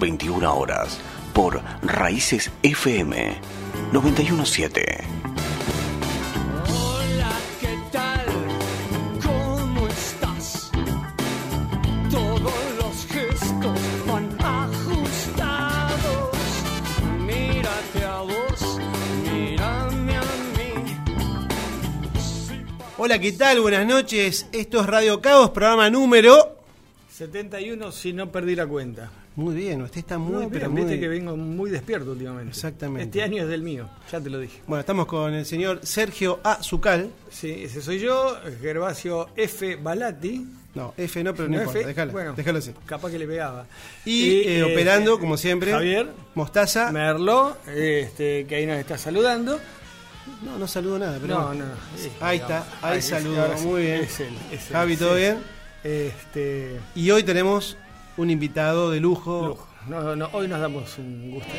21 horas. Por Raíces FM 917. Hola, ¿qué tal? ¿Cómo estás? Todos los gestos van ajustados. Mírate a vos, mírame a mí. Hola, ¿qué tal? Buenas noches. Esto es Radio Caos, programa número. 71 si no perdí la cuenta. Muy bien, usted está muy, pero bien, viste muy- que vengo muy despierto últimamente. Exactamente. Este año es del mío, ya te lo dije. Bueno, estamos con el señor Sergio A. Zucal. Sí, ese soy yo, Gervasio F. Balati. No, F no, pero no, No, importa, déjalo, bueno. déjalo así. Capaz que le pegaba. Y, eh, operando, como siempre, Javier Mostaza. Merlo, este, que ahí nos está saludando. No, no saludo nada, pero No, no, no. sí, Ahí digamos. está, ahí es- saludo, sí, muy bien. es él, es él, Javi, ¿todo bien? Este, Y hoy tenemos un invitado de lujo. lujo. No, no, hoy nos damos un gusto.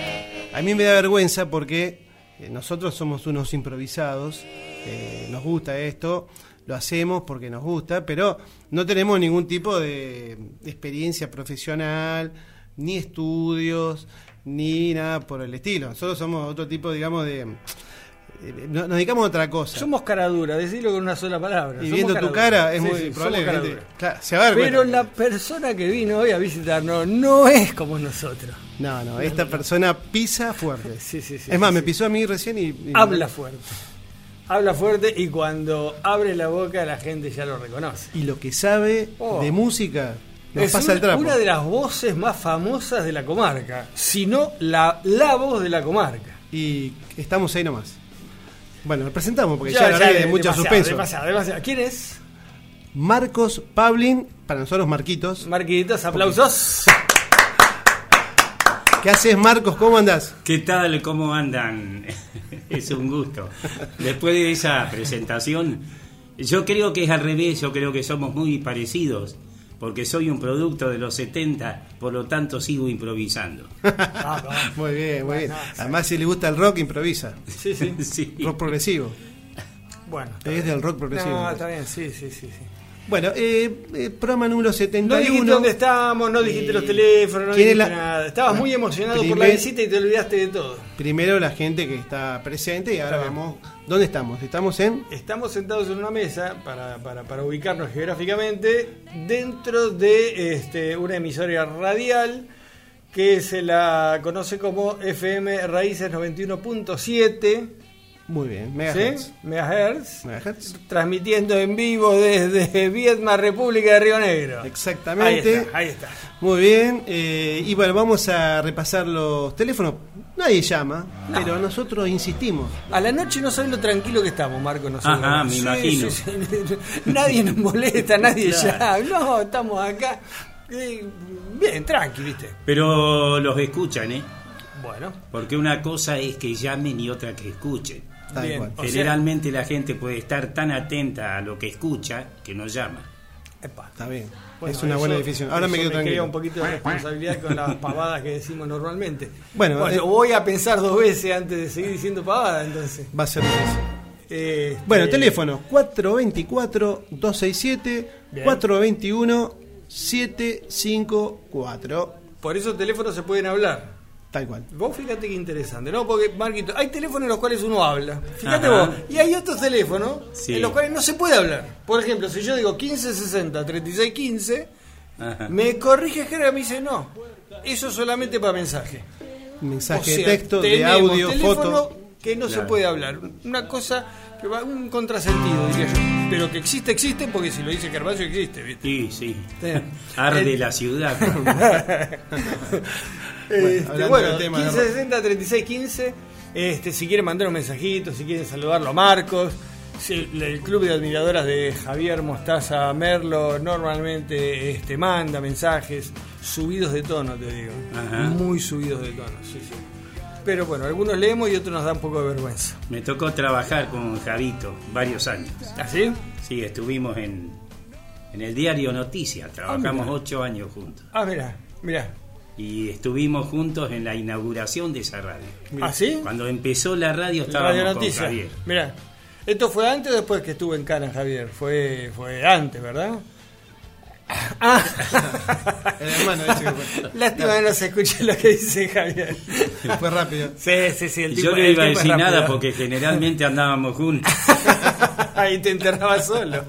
A mí me da vergüenza porque eh, nosotros somos unos improvisados, eh, nos gusta esto, lo hacemos porque nos gusta, pero no tenemos ningún tipo de experiencia profesional, ni estudios, ni nada por el estilo. Nosotros somos otro tipo, digamos, de... eh, Nos dedicamos a otra cosa. Somos cara dura, decirlo con una sola palabra. y somos viendo tu cara es Sí, muy sí, probable. Claro, se va a Pero cuenta. la persona que vino hoy a visitarnos no es como nosotros. No, no, esta persona pisa fuerte. Sí, sí, sí. es más, me pisó a mí recién y... y- Habla fuerte. Habla fuerte y cuando abre la boca la gente ya lo reconoce. Y lo que sabe Oh. de música nos es pasa una, el trapo. una de las voces más famosas de la comarca, si no la, la voz de la comarca. Y estamos ahí nomás. Bueno, lo presentamos porque ya, la verdad que de mucho demasiado, suspenso. Demasiado, demasiado. ¿Quién es? Marcos Pablin, para nosotros Marquitos. Marquitos, aplausos. ¿Qué haces, Marcos? ¿Cómo andás? ¿Qué tal? ¿Cómo andan? es un gusto. Después de esa presentación, yo creo que es al revés, yo creo que somos muy parecidos, porque soy un producto de los 70, por lo tanto sigo improvisando. Muy bien, muy bien. Además, si le gusta el rock, improvisa. Sí, sí. Sí. Rock progresivo. Bueno. Es bien. del rock progresivo. No, está bien, sí, sí, sí. sí. Bueno, eh, eh, programa número No dijiste 71. dónde estábamos, no dijiste los teléfonos, no ¿Quién es dijiste la- nada. Estabas muy emocionado por la visita y te olvidaste de todo. Primero la gente que está presente y ahora bien. vamos. ¿Dónde estamos? Estamos en. Estamos sentados en una mesa para, para, para ubicarnos geográficamente dentro de este, una emisora radial que se la conoce como FM Raíces 91.7 Muy bien, ¿sí? Megahertz. megahertz, Megahertz. transmitiendo en vivo desde Viedma, República de Río Negro. Exactamente. Ahí está, ahí está. Muy bien, eh, y bueno, vamos a repasar los teléfonos. Nadie llama, pero nosotros insistimos. A la noche no sabes lo tranquilo que estamos, Marco. Nosotros. Ajá, me imagino. sí, sí. Nadie nos molesta, nadie Claro. llama. No, estamos acá. eh, bien, tranqui, ¿viste? Pero los escuchan, ¿eh? Bueno, Porque una cosa es que llamen y otra que escuchen. Tal Bien. cual. O sea- Generalmente la gente puede estar tan atenta a lo que escucha que no llama. epa. Está bien. Bueno, es una eso- buena definición. Ahora me eso quedo tranquilo. un poquito de responsabilidad con las pavadas que decimos normalmente. Bueno, eh- voy a pensar dos veces antes de seguir diciendo pavadas, entonces. Va a ser difícil. Este, Bueno, teléfono 424-267, Bien. 421-754. Por esos teléfonos se pueden hablar. Tal cual. Vos fíjate qué interesante, ¿no? Porque, Marquito, hay teléfonos en los cuales uno habla. Fíjate Ajá. vos. Y hay otros teléfonos Sí. en los cuales no se puede hablar. Por ejemplo, si yo digo 1560 3615, Ajá. me corrige Jera y me dice no. Eso es solamente para mensaje. Mensaje O sea, de texto, de audio, teléfono foto. que no se puede hablar. Una cosa que va un contrasentido, diría yo. Pero que existe, existe, porque si lo dice Gervasio, existe, ¿viste? Sí, sí. Sí. Arde la ciudad. Este, hablando bueno, del tema de- 1560 36 15. Este, si quieren mandar un mensajito, si quieren saludarlo a Marcos. el club de admiradoras de Javier Mostaza Merlo normalmente este, manda mensajes subidos de tono, te digo. Ajá. Muy subidos de tono, sí, sí. Pero bueno, algunos leemos y otros nos da un poco de vergüenza. Me tocó trabajar con Javito varios años. ¿Así? Sí, estuvimos en, en el diario Noticias, trabajamos mira. ocho años juntos. Ah, mira, mira. Y estuvimos juntos en la inauguración de esa radio. ¿Así? Cuando empezó la radio estábamos Radio con Noticias. Javier. Mira. ¿Esto fue antes o después que estuvo en Cana, Javier? Fue, fue antes, ¿verdad? Ah. El hermano que fue. Lástima que no se escuche lo que dice Javier. Fue rápido. Sí, sí, sí. El Yo no iba a decir nada porque generalmente andábamos juntos. Ahí te enterraba solo.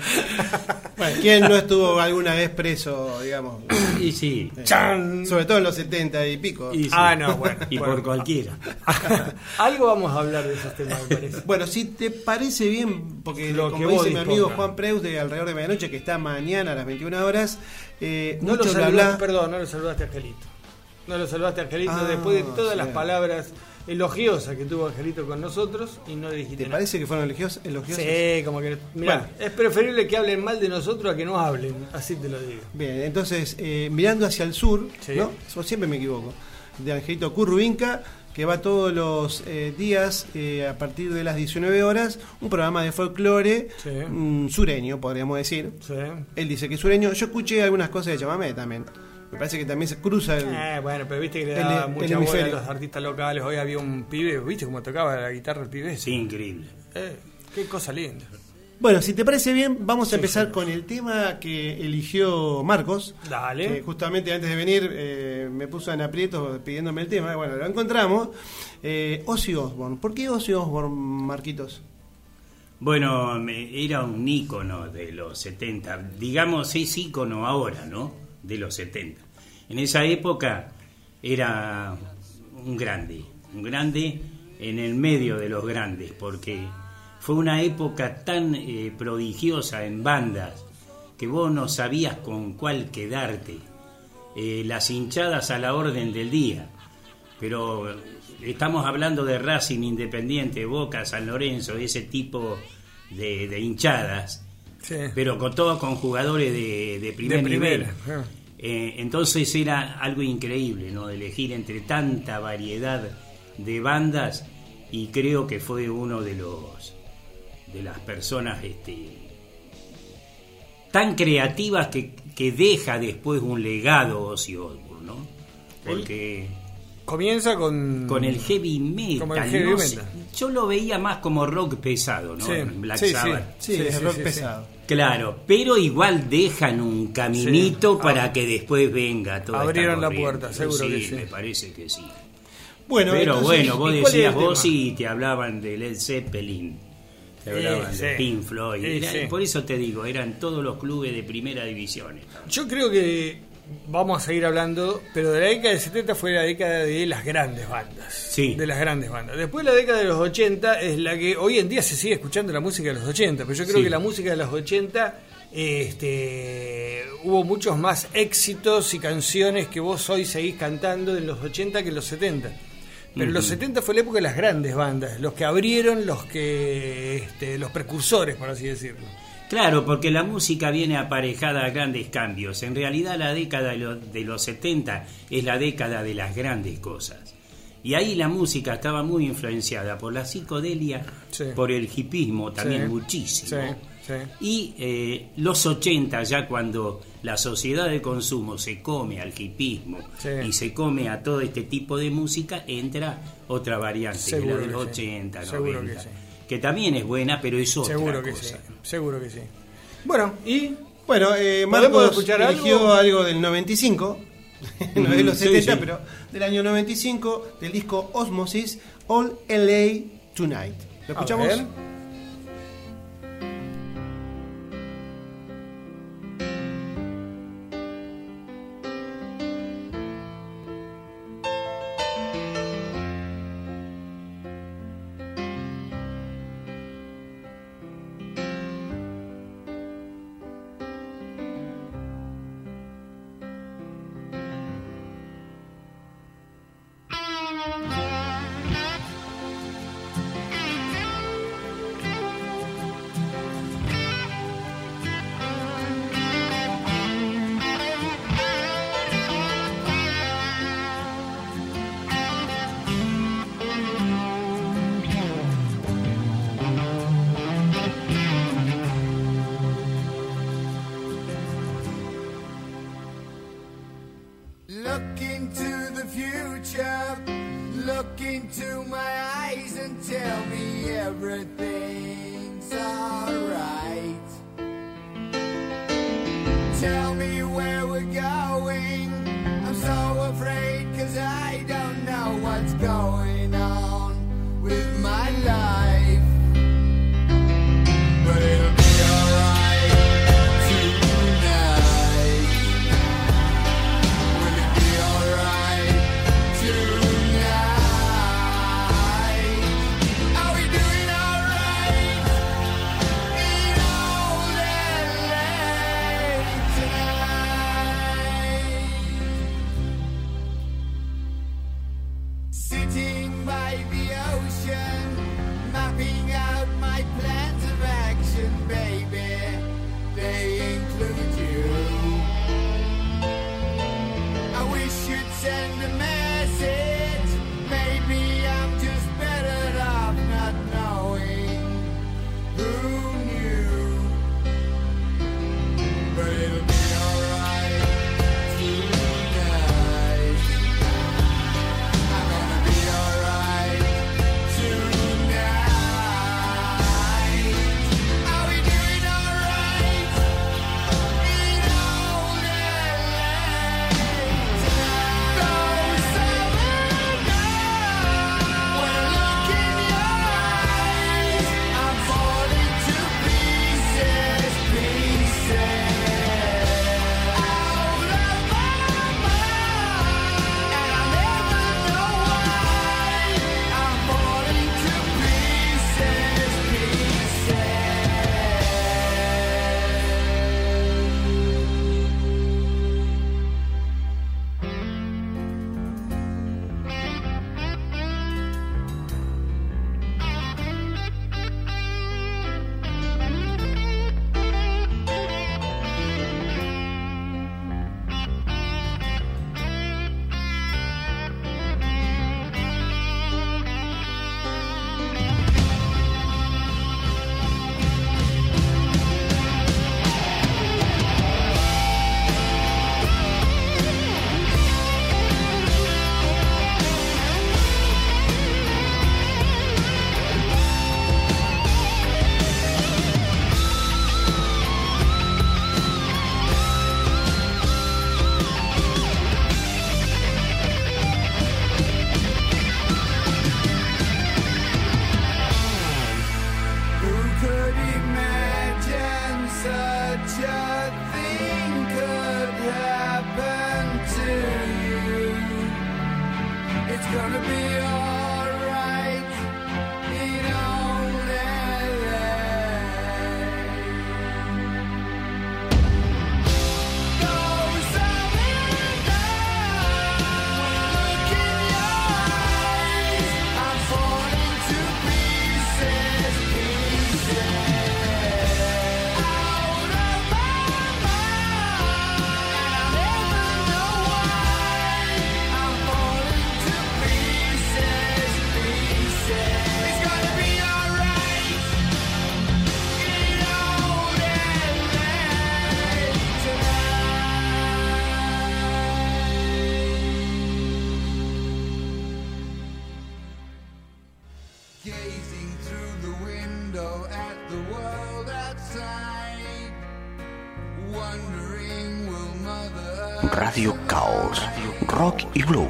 Bueno, ¿quién no estuvo alguna vez preso, digamos? Y sí. ¡Chan! Sobre todo en los 70 y pico. y sí. Ah, no, bueno. Y bueno. por cualquiera. Algo vamos a hablar de esos temas, me parece. Bueno, si te parece bien, porque Lo como que dice mi amigo. Juan Preus de Alrededor de Medianoche, que está mañana a las 21 horas, eh, No lo saludaste, bla. perdón, no lo saludaste a Angelito. No lo saludaste a Angelito Ah, después de todas las sí. palabras elogiosas que tuvo Angelito con nosotros y no dijiste ¿Te nada. parece que fueron elogios- elogiosos? Sí, como que. Mira, Bueno. es preferible que hablen mal de nosotros a que no hablen, así te lo digo. Bien, entonces, eh, mirando hacia el sur, Sí. ¿no? Yo siempre me equivoco, de Angelito Curruinca, que va todos los eh, días eh, a partir de las 19 horas, un programa de folclore Sí. mm, sureño, podríamos decir. Sí. Él dice que es sureño. Yo escuché algunas cosas de chamamé también. Me parece que también se cruza el... Eh, bueno, pero viste que le daba el mucha bola a los artistas locales. Hoy había un pibe, ¿viste cómo tocaba la guitarra el pibe? Sí, increíble. Eh, qué cosa linda. Bueno, si te parece bien, vamos a Sí, empezar sí. con el tema que eligió Marcos. Dale. Que justamente antes de venir eh, me puso en aprietos pidiéndome el tema. Bueno, lo encontramos. Eh, Ozzy Osbourne. ¿Por qué Ozzy Osbourne, Marquitos? Bueno, me- era un ícono de los 70. Digamos, es ícono ahora, ¿no? De los 70. En esa época era un grande, un grande en el medio de los grandes, porque fue una época tan eh, prodigiosa en bandas que vos no sabías con cuál quedarte. Eh, las hinchadas a la orden del día. Pero estamos hablando de Racing Independiente, Boca, San Lorenzo, ese tipo de, de hinchadas, Sí. pero con todo con jugadores de, de primer De nivel. primera. Eh, entonces era algo increíble, ¿no? Elegir entre tanta variedad de bandas y creo que fue uno de los de las personas este, tan creativas que, que deja después un legado Ozzy Osbourne, ¿no? Porque Comienza con. con el heavy metal, Como el heavy no sé, metal. Yo lo veía más como rock pesado, ¿no? Sí, Black sí. Sabbath. Sí, Sí, es rock pesado. Claro, pero igual dejan un caminito Sí. para Ah. que después venga esta Abrieron la puerta, seguro sí, que sí. me parece que sí. Bueno, pero entonces, bueno, vos ¿y cuál es decías vos y te hablaban de Led Zeppelin, te Sí, hablaban de sí. Pink Floyd. Sí, Era- sí. Por eso te digo, eran todos los clubes de primera división. Yo creo que vamos a seguir hablando, pero de la década del 70 fue la década de las grandes bandas. Sí. De las grandes bandas. Después la década de los 80 es la que hoy en día se sigue escuchando la música de los 80, pero yo creo Sí. que la música de los 80 este, hubo muchos más éxitos y canciones que vos hoy seguís cantando en los 80 que en los 70. Pero los 70 fue la época de las grandes bandas, los que abrieron, los que este, los precursores, por así decirlo. Claro, porque la música viene aparejada a grandes cambios. En realidad la década de lo- de los 70 es la década de las grandes cosas. Y ahí la música estaba muy influenciada por la psicodelia, Sí. por el hipismo también Sí, muchísimo. sí. Y eh, los 80, ya cuando la sociedad de consumo se come al hipismo y se come a todo este tipo de música, entra otra variante, que la del que sí. 80, Seguro 90, que también es buena, pero es otra Seguro que cosa. sí, seguro que sí. Bueno, y Bueno, eh, ¿Podemos Marcos escuchar eligió algo? algo? del 95, no de los Sí, 70, sí. pero del año 95, del disco Osmosis, All LA Tonight. ¿Lo A escuchamos?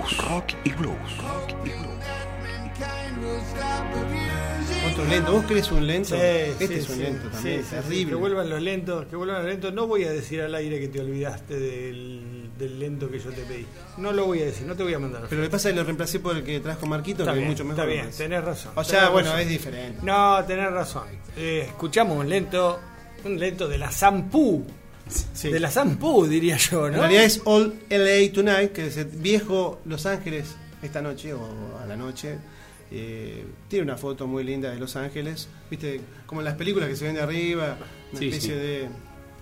Blues. Rock y blues. Rock y blues. Otro lento. ¿Vos crees un lento? Sí, este sí, es un sí, lento sí, también. sí, sí, terrible. que vuelvan los lentos, que vuelvan los lentos. No voy a decir al aire que te olvidaste del, del lento que yo te pedí. No lo voy a decir, no te voy a mandar. Pero que pasa que lo reemplacé por el que trajo Marquito, está que bien, es mucho mejor. está bien, parece. tenés razón. O sea, bueno, razón. es diferente. No, tenés razón. Eh, escuchamos un lento, un lento de la Zampú. Sí. De la Zampú, diría yo, En ¿no? realidad es All LA Tonight, que es el viejo Los Ángeles esta noche o a la noche. Eh, tiene una foto muy linda de Los Ángeles, viste, como en las películas que se ven de arriba, una Sí, especie sí. De,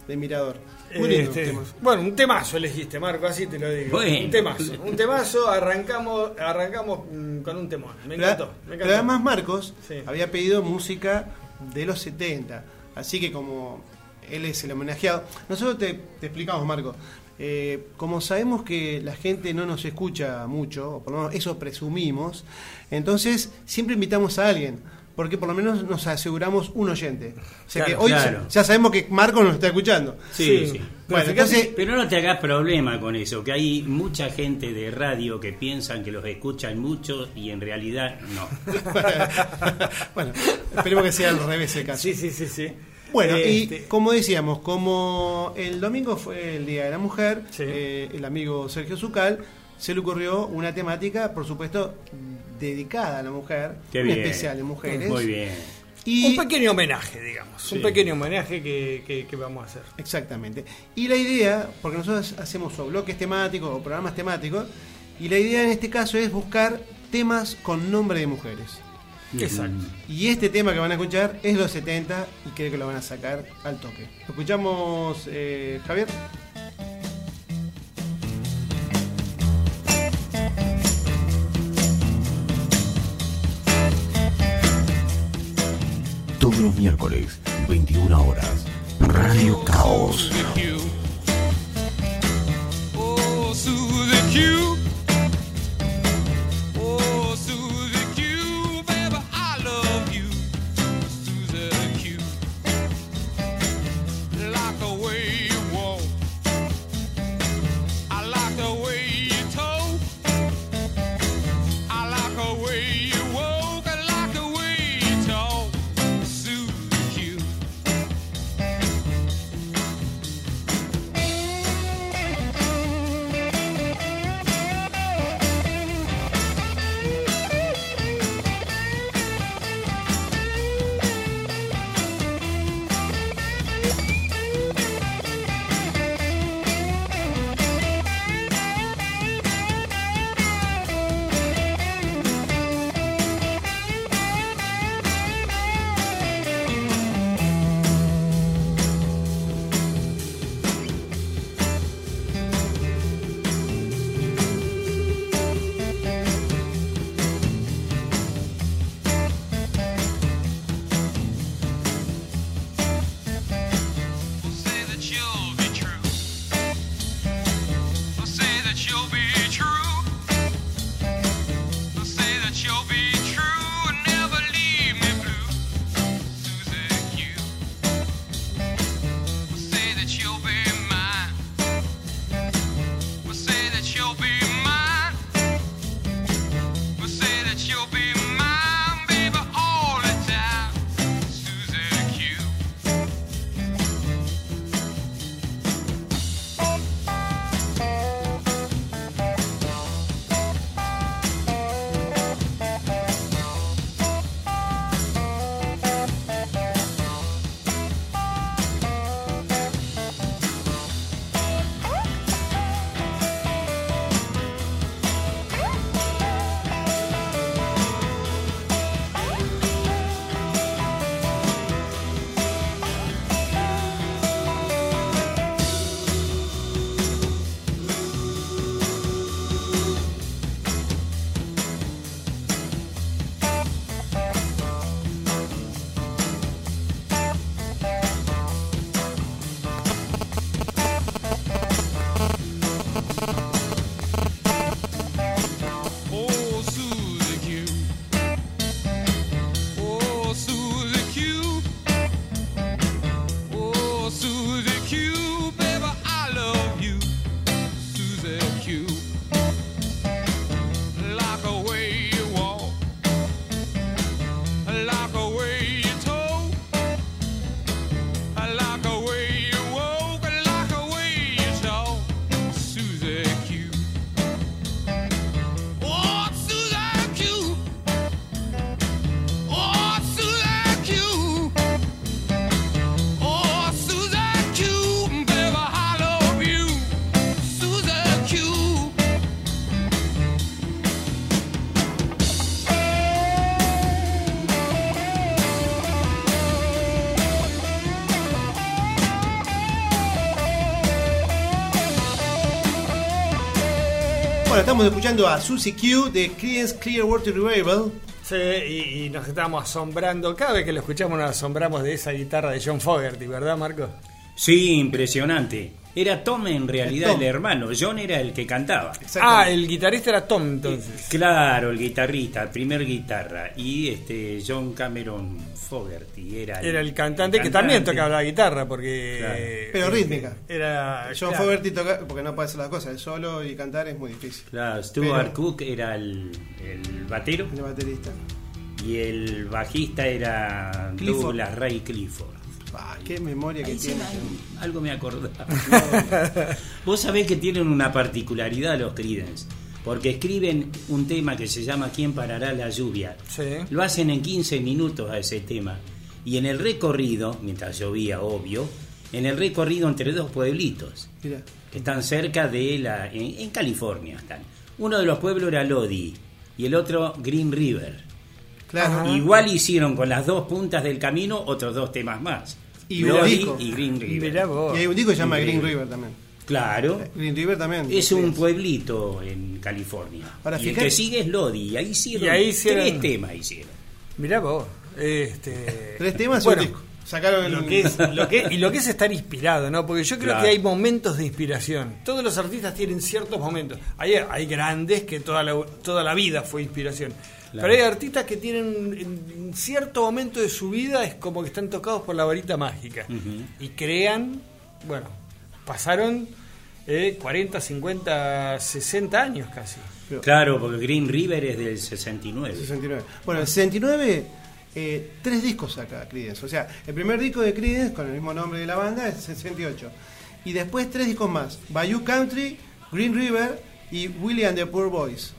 de mirador. Muy lindo Este. Bueno, un temazo elegiste, Marco, así te lo digo. Bueno. Un temazo. Un temazo, arrancamos, arrancamos mm, con un temón. Me Pero, encantó. me pero encantó. además Marcos Sí. había pedido música de los 70, así que como él es el homenajeado, nosotros te, te explicamos Marcos, eh, como sabemos que la gente no nos escucha mucho, o por lo menos eso presumimos, entonces siempre invitamos a alguien. Porque por lo menos nos aseguramos un oyente. O sea Claro, que hoy claro. ya sabemos que Marcos nos está escuchando. Sí, Sí. sí. Bueno, Pero entonces, Pero no te hagas problema con eso, que hay mucha gente de radio que piensan que los escuchan mucho y en realidad no. bueno, esperemos que sea al revés el caso. Sí, sí, sí, sí. Bueno, Este, y como decíamos, como el domingo fue el Día de la Mujer, Sí. eh, el amigo Sergio Zucal se le ocurrió una temática, por supuesto, dedicada a la mujer, Qué un bien. especial de mujeres. Muy bien. Y, Un pequeño homenaje, digamos. Sí. Un pequeño homenaje que, que- que vamos a hacer. Exactamente. Y la idea, porque nosotros hacemos o bloques temáticos o programas temáticos, y la idea en este caso es buscar temas con nombre de mujeres. Exacto. Y este tema que van a escuchar es los 70 y creo que lo van a sacar al toque. ¿Lo escuchamos, eh, Javier? Todos los miércoles, 21 horas. Radio Caos. Oh, Bueno, estamos escuchando a Susie Q de Creedence Clearwater Revival. Sí, y, y nos estamos asombrando. Cada vez que lo escuchamos nos asombramos de esa guitarra de John Fogerty, ¿verdad, Marco? Sí, impresionante. Era Tom en realidad Tom. el hermano, John era el que cantaba. Ah, el guitarrista era Tom entonces. Claro, el guitarrista, el primer guitarra. Y este John Cameron Fogerty era Era el cantante que también tocaba la guitarra porque... Claro. eh, Pero rítmica. Era... John claro. Fogerty toca, porque no puede hacer las cosas, el solo y cantar es muy difícil. Claro, Stuart Pero- Cook era el, el batero El baterista. y el bajista era Clifford. Douglas Ray Clifford. Ah, qué memoria que tiene. Algo me acordaba. Vos sabés que tienen una particularidad los Creedence, porque escriben un tema que se llama ¿Quién parará la lluvia? Sí. Lo hacen en 15 minutos a ese tema. Y en el recorrido, mientras llovía, obvio, en el recorrido entre dos pueblitos, Mira, que están cerca de la. en, en California están. Uno de los pueblos era Lodi y el otro Green River. Claro. Igual hicieron con las dos puntas del camino otros dos temas más. Y un Lodi disco. y Green River. Y hay un disco que se llama Green. River también. Claro. Green River también. Es un pueblito en California. Ahora, y el que sigue es Lodi. Y ahí hicieron, Y ahí hicieron- tres temas hicieron. Mirá vos. Este... Tres temas Bueno, y un disco. Sacaron el Lo que es, lo que, y lo que es estar inspirado, ¿no? Porque yo creo Claro. que hay momentos de inspiración. Todos los artistas tienen ciertos momentos. Hay, hay grandes que toda la, toda la vida fue inspiración. Claro. Pero hay artistas que tienen en cierto momento de su vida es como que están tocados por la varita mágica. Y crean, bueno, pasaron eh, 40, 50, 60 años casi. Claro, porque Green River es del 69. 69. Bueno, el 69, eh, tres discos saca Creedence. O sea, el primer disco de Creedence, con el mismo nombre de la banda, es 68. Y después tres discos más: Bayou Country, Green River y Willie and the Poor Boys.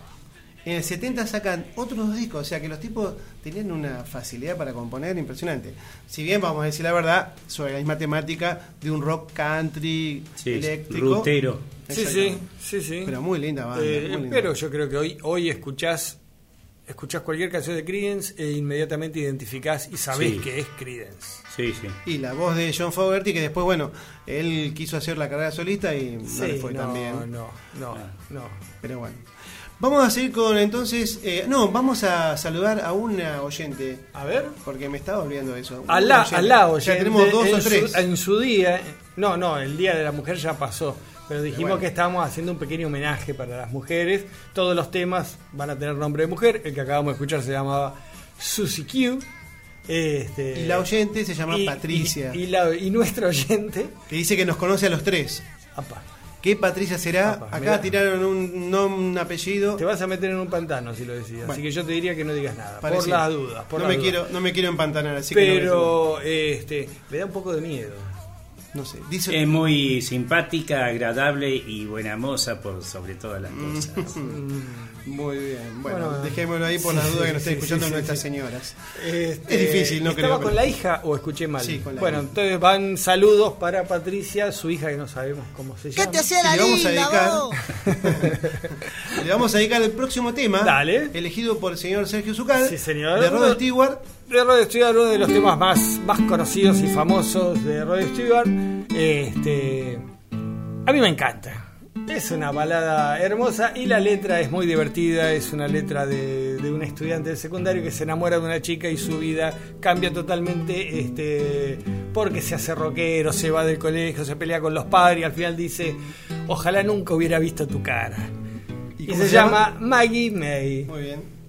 En el 70 sacan otros dos discos, o sea que los tipos tenían una facilidad para componer impresionante. Si bien, vamos a decir la verdad, sobre la misma temática de un rock country Sí, eléctrico. rutero. Sí, sí, sí, sí. Pero muy linda banda. Eh, muy linda. pero yo creo que hoy, hoy escuchás, escuchás cualquier canción de Creedence e inmediatamente identificás y sabés Sí. que es Creedence. Sí, sí. Y la voz de John Fogerty, que después, bueno, él quiso hacer la carrera solista y no le fue no, tan bien. no, no, no. Pero bueno. Vamos a seguir con entonces. eh, no, vamos a saludar a una oyente. A ver. Porque me estaba olvidando de eso. A la, oyente. a la oyente, tenemos dos en, o tres. Su, en su día, no, no, el Día de la Mujer ya pasó, pero dijimos bueno. que estábamos haciendo un pequeño homenaje para las mujeres. Todos los temas van a tener nombre de mujer. El que acabamos de escuchar se llamaba Susie Q. Este, Y la oyente se llama y- Patricia. Y, y la- y nuestra oyente, Que dice que nos conoce a los tres. apa, ¿Qué Patricia será? Acá mirá. tiraron un, nom- un apellido. te vas a meter en un pantano si lo decís. Así que yo te diría que no digas nada. Por las dudas. Por no, las me dudas. quiero, no me quiero empantanar, así que no Pero este, me da un poco de miedo. No sé. Dice, Es muy simpática, agradable y buena moza por sobre todas las cosas. Muy bien. Bueno, Bueno, dejémoslo ahí por las sí, dudas que nos sí, estén escuchando sí, nuestras sí. señoras. Este, Es difícil, no ¿Estaba creo, con pero- la hija o escuché mal? Sí, con la bueno, hija. entonces van saludos para Patricia, su hija que no sabemos cómo se llama. Y le vamos a dedicar le vamos a dedicar el próximo tema Dale. elegido por el señor Sergio Zucal Sí, señor. de Rod Stewart De Rod Stewart, uno de los temas más, más conocidos y famosos de Rod Stewart. Este, a mí me encanta. Es una balada hermosa y la letra es muy divertida. Es una letra de, de un estudiante de secundario que se enamora de una chica y su vida cambia totalmente este, porque se hace rockero, se va del colegio, se pelea con los padres y al final dice: Ojalá nunca hubiera visto tu cara. ¿Y se, se llama? llama Maggie May. muy bien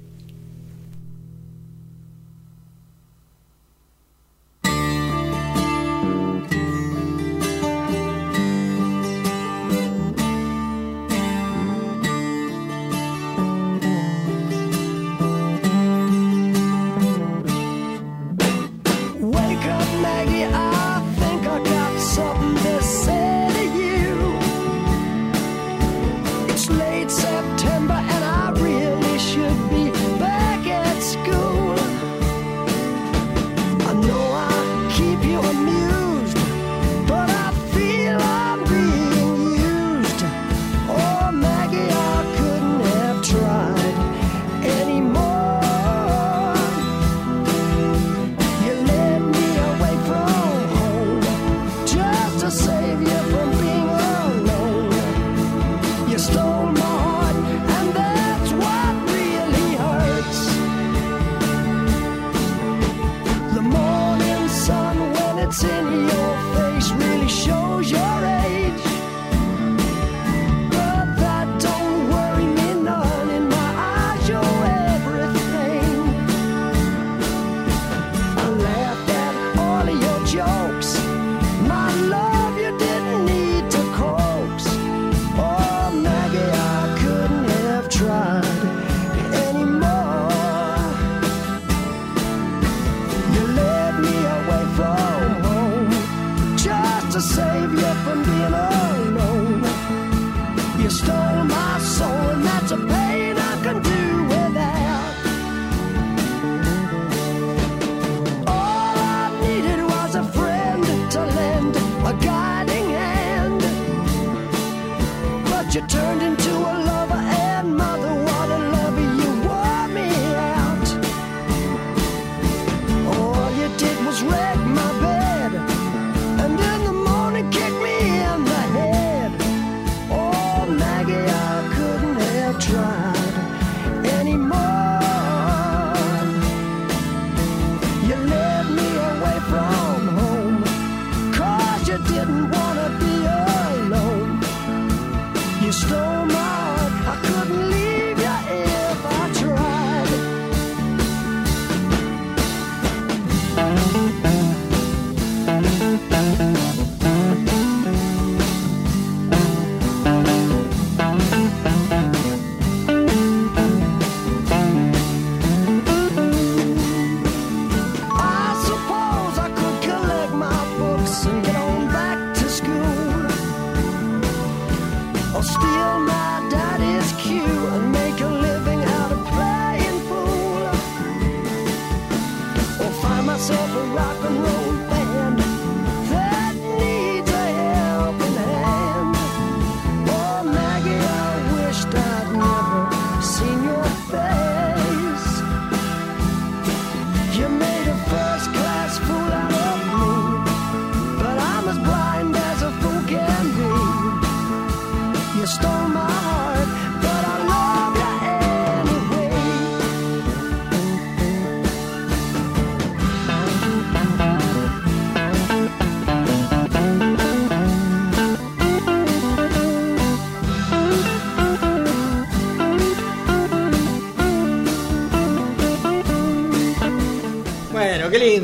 so much.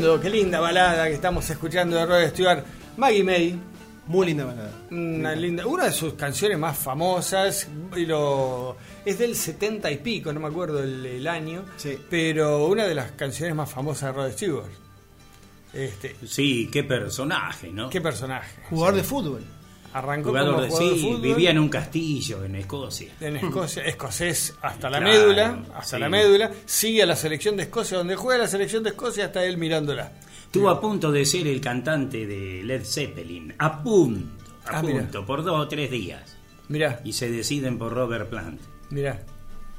Bueno, qué lindo, qué linda balada que estamos escuchando de Rod Stewart. Maggie May, Muy linda balada. una, linda, una de sus canciones más famosas, y lo, es del 70 y pico, no me acuerdo el, el año, Sí. pero una de las canciones más famosas de Rod Stewart. Este, Sí, qué personaje, ¿no? qué personaje. Jugador de fútbol. Arrancó Jugador como de jugador de sí, fútbol. vivía en un castillo en Escocia. en Escocia, escocés hasta la Claro, médula, hasta sí. la médula, sigue a la selección de Escocia, donde juega la selección de Escocia, está él mirándola. Estuvo a punto de ser el cantante de Led Zeppelin. A punto, a Ah, punto, por dos o tres días. Mirá, Y se deciden por Robert Plant. mirá.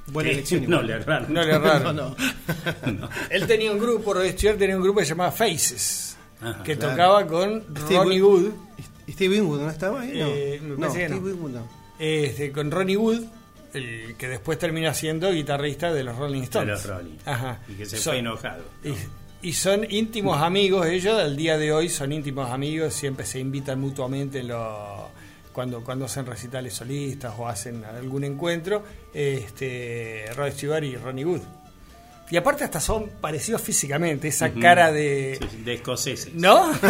Buena Eh, elección. No le erraron. No le erraron. No, no. Él tenía un grupo, Rod Stewart tenía un grupo que se llamaba Faces, Ajá, que claro. tocaba con Ronnie Wood. Wood, ¿Y Steve Winwood no estaba ahí? No, Eh, me no parece que Steve no. Winwood no. este, con Ronnie Wood, el que después termina siendo guitarrista de los Rolling De Stones. los Rolling. Ajá. Y que se Son- fue enojado. Y, y son íntimos amigos ellos, al día de hoy son íntimos amigos, siempre se invitan mutuamente en lo- cuando, cuando hacen recitales solistas o hacen algún encuentro, este, Rod Stewart y Ronnie Wood. Y aparte hasta son parecidos físicamente, esa cara de... Sí, de escoceses. ¿No?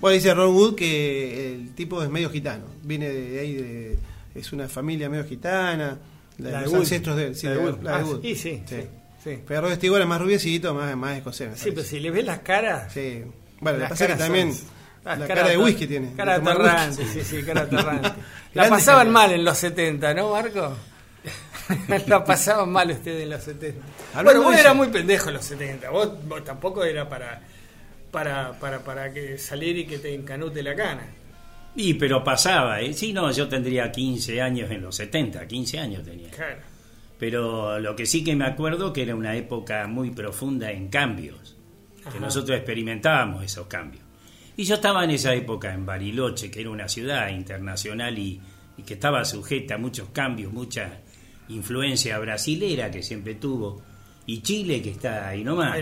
Bueno, dice Ron Wood que el tipo es medio gitano. Viene de ahí, de, es una familia medio gitana. La, La de los Wood. ancestros de él. Sí, La de Wood. la de Ah, Wood. sí, sí, sí, sí. Pero Rod es más rubiecito, más, más escocés. Sí, pero si le ves las caras... Sí. Bueno, que pasa que caras también son- ah, la cara cara de whisky tiene. Cara whisky. sí, sí, cara atorrante. La pasaban mal en los 70, ¿no, Marco? La pasaban mal ustedes en los 70. Hablando bueno, vos eras muy pendejo en los 70. Vos, vos tampoco era para, para, para, para que salir y que te encanute la cana. Y pero pasaba, ¿eh? Sí, no, yo tendría 15 años en los 70, 15 años tenía. Claro. Pero lo que sí que me acuerdo que era una época muy profunda en cambios, que nosotros experimentábamos esos cambios. Y yo estaba en esa época en Bariloche, que era una ciudad internacional y, y que estaba sujeta a muchos cambios, mucha influencia brasilera que siempre tuvo, y Chile que está ahí nomás.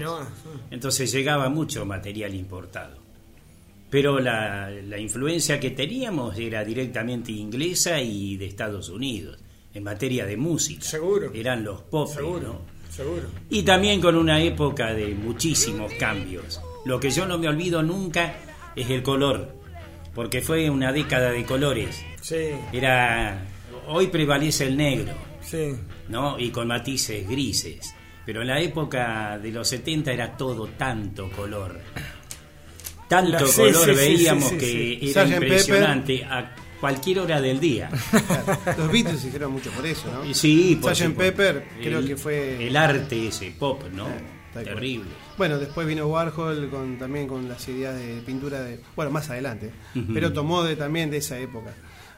Entonces llegaba mucho material importado. Pero la, la influencia que teníamos era directamente inglesa y de Estados Unidos, en materia de música. Seguro. Eran los pop. Seguro, seguro. Y también con una época de muchísimos cambios. Lo que yo no me olvido nunca es el color, porque fue una década de colores. Sí, Era hoy prevalece el negro, sí. ¿no? Y con matices grises. Pero en la época de los 70 era todo tanto color. Tanto La- sí, color sí, veíamos sí, sí, que sí. era. Pepper. impresionante a cualquier hora del día. Los Beatles hicieron mucho por eso, ¿no? Y Sí, por Sgt. Pepper creo El- que fue... El arte ese, pop, ¿no? Terrible. Bueno, después vino Warhol con, también con las ideas de pintura de... Bueno, más adelante. Pero tomó de, también de esa época.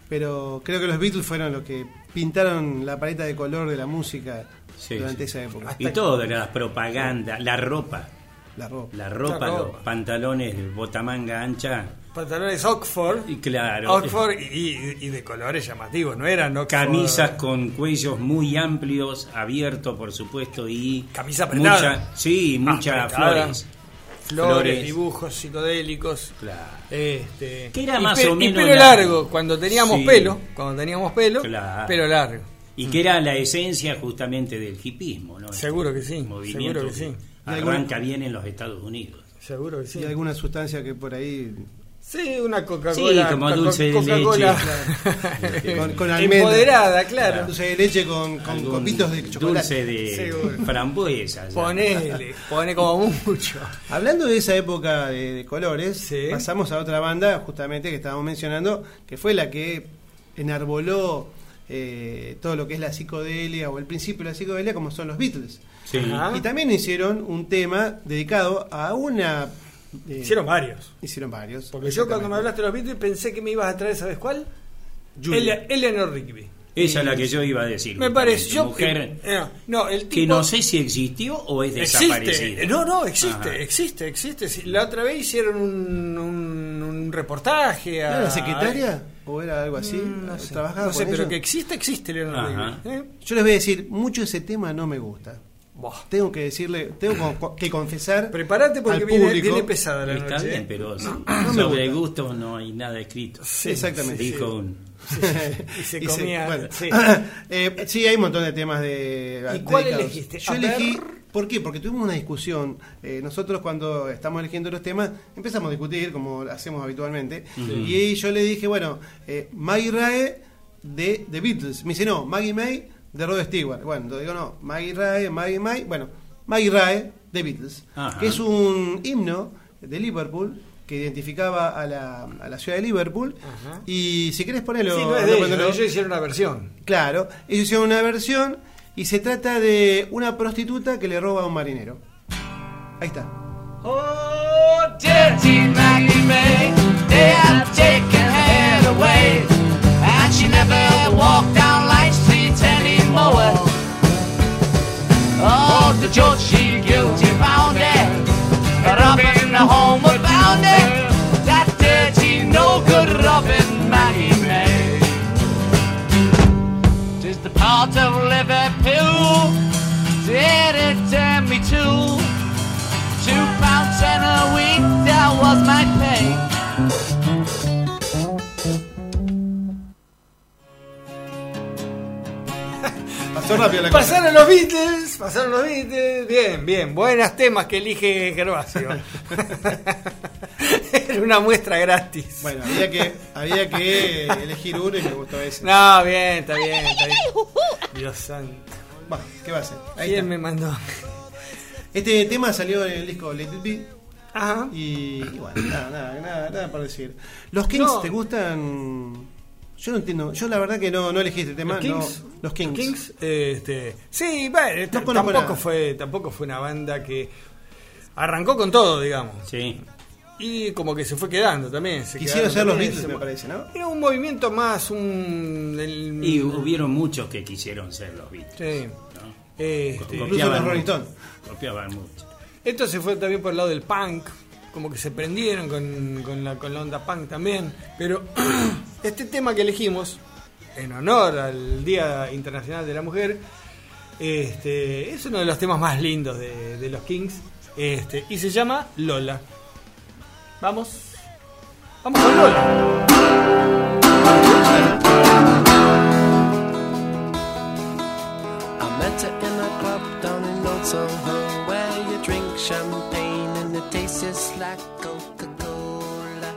Pero creo que los Beatles fueron los que pintaron la paleta de color de la música Sí, durante sí. esa época. Y todo, la propaganda, la ropa, La ropa. la ropa, La los pantalones, botamanga ancha, Pantalones Oxford. y claro, Oxford y, y- de colores llamativos, no eran Oxford. camisas con cuellos muy amplios, abiertos por supuesto, y Camisa apretada. mucha, sí, muchas Apretada. flores. Flores, flores. dibujos psicodélicos. Claro. Este, Que era y más pe- o y menos pelo la- largo, cuando teníamos Sí. pelo, cuando teníamos pelo, Claro. pelo largo. Y que era la esencia justamente del hipismo, ¿no? Seguro que sí, Movimiento seguro que sí. Arranca bien en los Estados Unidos. Seguro que sí. Y alguna sustancia que por ahí... Sí, una Coca-Cola. Sí, como dulce de Coca-Cola. Con, con almendra. Empoderada, claro. Dulce de leche con, con copitos de chocolate. Dulce de Seguro. frambuesa. ya. Ponele, pone como mucho. Hablando de esa época de, de colores, Sí. pasamos a otra banda, justamente que estábamos mencionando, que fue la que enarboló eh, todo lo que es la psicodelia o el principio de la psicodelia como son los Beatles. Sí. Y también hicieron un tema dedicado a una... eh, Hicieron varios. Hicieron varios. Porque yo cuando me hablaste de los Beatles pensé que me ibas a traer, ¿sabes cuál? Ele- Eleanor Rigby. Esa es la que yo iba a decir. Me parece. Yo, Mujer eh, no, el tipo, que no sé si existió o es Existe. desaparecida. No, no, existe, Ajá. existe, existe. La otra vez hicieron un, un, un reportaje a. ¿Era la secretaria? ¿O era algo así? Mm, No sé, ¿Trabajaba no pero que existe, existe Eleanor Ajá. Rigby. ¿eh? Yo les voy a decir, mucho ese tema no me gusta. Tengo que decirle, tengo que confesar. Prepárate porque al viene, pesada la Está noche. bien, ¿eh? pero me sobre gusta. gusto no hay nada escrito. Sí, Exactamente. sí, Dijo sí. un. Y se Y se- comía. bueno. sí. Eh, sí, hay un montón de temas de. ¿Y cuál dedicados. elegiste? Yo A elegí. ver. ¿Por qué? Porque tuvimos una discusión. Eh, nosotros, cuando estamos eligiendo los temas, empezamos a discutir, como hacemos habitualmente. Y yo le dije, bueno, eh, Maggie Rae de The Beatles. Me dice, no, Maggie May de Rod Stewart. Bueno, entonces digo, no, Maggie Rae, Maggie May. Bueno, Maggie Rae de Beatles. Ajá. Que es un himno de Liverpool que identificaba a la, a la ciudad de Liverpool. Ajá. Y si querés ponerlo. Sí, no es anda de ellos, hicieron una versión. Claro, ellos hicieron una versión y se trata de una prostituta que le roba a un marinero. Ahí está. Oh, dirty Maggie May, they have taken her away. And she never walked Anymore. Oh, the judge, she guilty found her. Robin, the homeward bound her. That dirty, no good Robin Maggie May. Tis the part of Liverpool. Did it turn me to? Two pounds and a week, that was my Rápido. Pasaron los Beatles, pasaron los Beatles. Bien, bien. Buenos temas que elige Gervasio. Era una muestra gratis. Bueno, había que, había que elegir uno y me gustó ese. No, bien, está bien, está bien. Dios santo. Bueno, ¿qué va a hacer? Ahí ¿Quién está. me mandó? Este tema salió en el disco Let It Be. Ajá. Y, y bueno, nada, nada, nada, nada para decir. ¿Los Kings No. te gustan? Yo no entiendo. Yo la verdad que no, no elegí este tema. ¿Los Kings? no. los Kings. este, sí, bueno, No conozco tampoco nada. fue, tampoco fue una banda que arrancó con todo, digamos. Sí. Y como que se fue quedando también. se Quisieron ser los Beatles, me parece, ¿no? Era un movimiento más, un... el- Y hubieron muchos que quisieron ser los Beatles. Sí. ¿no? Este, Incluso Copiaban los Rolling Stones. Copiaban mucho. Esto se fue también por el lado del punk, como que se prendieron con, con la, con la onda punk también. Pero este tema que elegimos, en honor al Día Internacional de la Mujer, este, es uno de los temas más lindos de, los Kings este, y se llama Lola. Vamos, vamos con Lola. And it tastes just like Coca-Cola.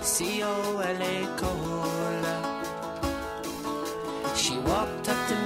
C-O-L-A Cola. She walked up to me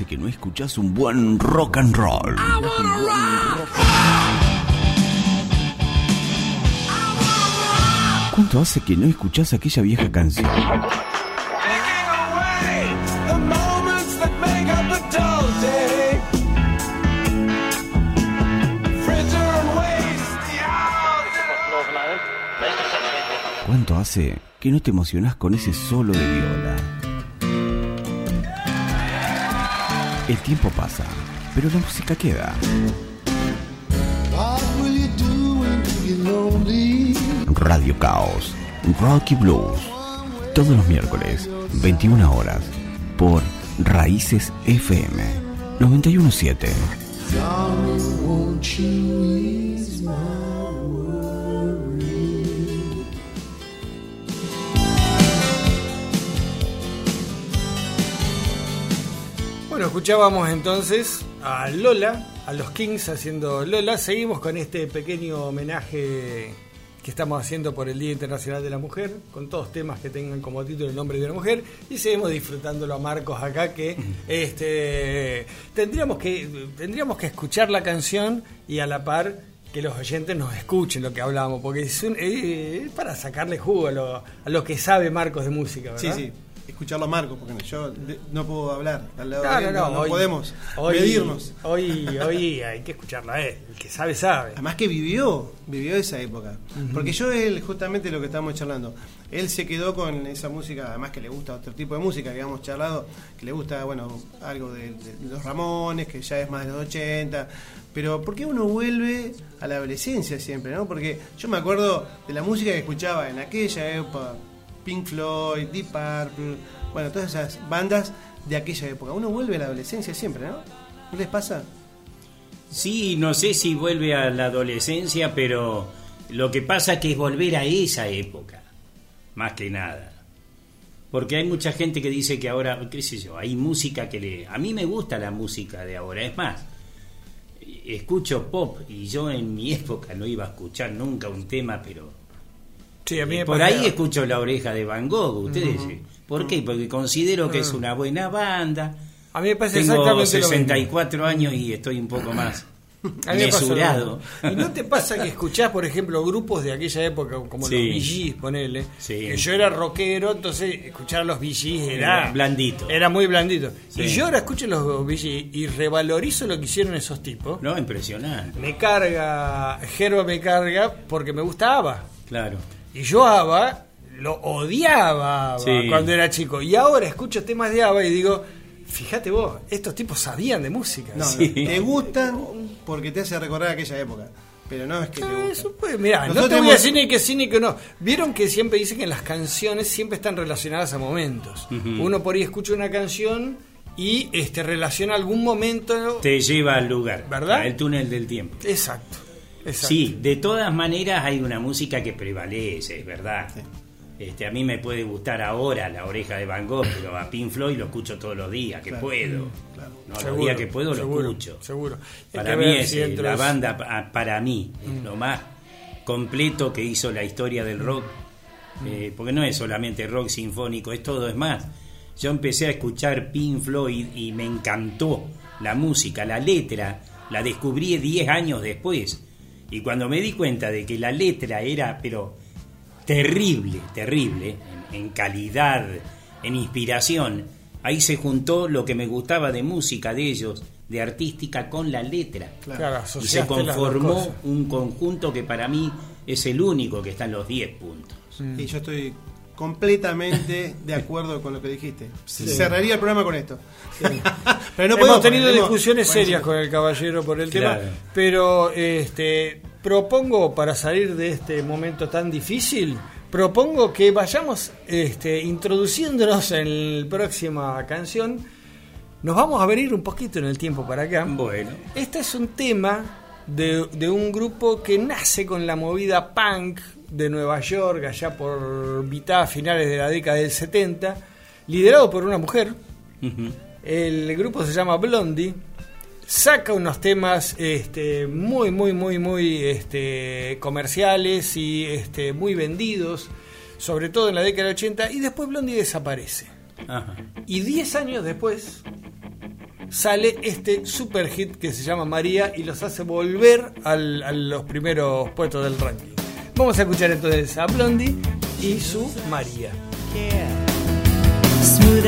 hace que no escuchás un buen rock and roll? ¿Cuánto hace que no escuchás aquella vieja canción? ¿Cuánto hace que no te emocionás con ese solo de viola? El tiempo pasa, pero la música queda. Radio Caos, Rocky Blues. Todos los miércoles, 21 horas, por Raíces FM 917. Escuchábamos entonces a Lola, a los Kings haciendo Lola. Seguimos con este pequeño homenaje que estamos haciendo por el Día Internacional de la Mujer, con todos temas que tengan como título el nombre de una mujer, y seguimos disfrutándolo a Marcos acá, que este tendríamos que tendríamos que escuchar la canción y a la par que los oyentes nos escuchen lo que hablamos, porque es, un- eh, es para sacarle jugo a lo, a lo que sabe Marcos de música, Sí, ¿verdad? sí. Escucharlo a Marco, porque yo no puedo hablar al lado de él, no, no, no, hoy- podemos hoy- medirnos. Hoy, hoy hay que escucharla a él. El que sabe, sabe. Además que vivió, vivió esa época. Porque yo él, justamente lo que estábamos charlando, él se quedó con esa música, además que le gusta otro tipo de música que habíamos charlado, que le gusta, bueno, algo de, de los Ramones, que ya es más de los 80. Pero ¿por qué uno vuelve a la adolescencia siempre, no? Porque yo me acuerdo de la música que escuchaba en aquella época, Pink Floyd, Deep Purple, bueno, todas esas bandas de aquella época. Uno vuelve a la adolescencia siempre, ¿no? ¿No les pasa? Sí, no sé si vuelve a la adolescencia, pero lo que pasa que es volver a esa época, más que nada. Porque hay mucha gente que dice que ahora, qué sé yo, hay música que le... A mí me gusta la música de ahora, es más, escucho pop y yo en mi época no iba a escuchar nunca un tema, pero... Sí, a mí me Por ahí escucho la oreja de Van Gogh, ustedes. eh. ¿Por qué? Porque considero que es una buena banda. A mí me pasa Tengo exactamente lo mismo. 64 años y estoy un poco más A mí mesurado. ¿Y no te pasa que escuchás, por ejemplo, grupos de aquella época, como Sí. los Gees, ponele? Sí. Que yo era rockero, entonces escuchar a los Gees era... Era blandito. Era muy blandito. Sí. Y yo ahora escucho los Gees y revalorizo lo que hicieron esos tipos. No, impresionante. Me carga, Gerba me carga porque me gusta ABBA. Claro. Y yo ABBA lo odiaba ABBA Sí. cuando era chico. Y ahora escucho temas de ABBA y digo, fíjate vos, estos tipos sabían de música. No, Sí. no, te gustan porque te hace recordar aquella época. Pero no es que te Ah. Eso puede, mirá, no te voy a decir ni que sí ni que no. Vieron que siempre dicen que las canciones siempre están relacionadas a momentos. Uno por ahí escucha una canción y este relaciona algún momento. Te lleva al lugar. ¿Verdad? El túnel del tiempo. Exacto. Exacto. Sí, de todas maneras hay una música que prevalece, es verdad. Este, a mí me puede gustar ahora la oreja de Van Gogh, pero a Pink Floyd lo escucho todos los días, que puedo. No, los días que puedo seguro, lo escucho. seguro. Hay Para que mí es si eh, la banda, pa- para mí, es lo más completo que hizo la historia del rock. Eh, porque no es solamente rock sinfónico, es todo, es más. Yo empecé a escuchar Pink Floyd y me encantó la música, la letra, la descubrí 10 años después. Y cuando me di cuenta de que la letra era, pero terrible, terrible, en, en calidad, en inspiración, ahí se juntó lo que me gustaba de música de ellos, de artística, con la letra. Claro, Y se conformó un conjunto que para mí es el único que está en los 10 puntos. Y yo estoy completamente de acuerdo con lo que dijiste. Cerraría el programa con esto. Pero no Hemos podemos tenido discusiones bueno, serias con el caballero por el Claro. tema, pero este propongo para salir de este momento tan difícil, propongo que vayamos este, introduciéndonos en la próxima canción. Nos vamos a venir un poquito en el tiempo para acá. Bueno, Este es un tema de, de un grupo que nace con la movida punk de Nueva York, allá por mitad, finales de la década del 70, liderado por una mujer. El grupo se llama Blondie. Saca unos temas este, muy, muy, muy, muy este, comerciales y este, muy vendidos, sobre todo en la década del 80, y después Blondie desaparece. Ajá. Y 10 años después sale este super hit que se llama María y los hace volver al- a los primeros puestos del ranking. Vamos a escuchar entonces a Blondie y su María. Smooth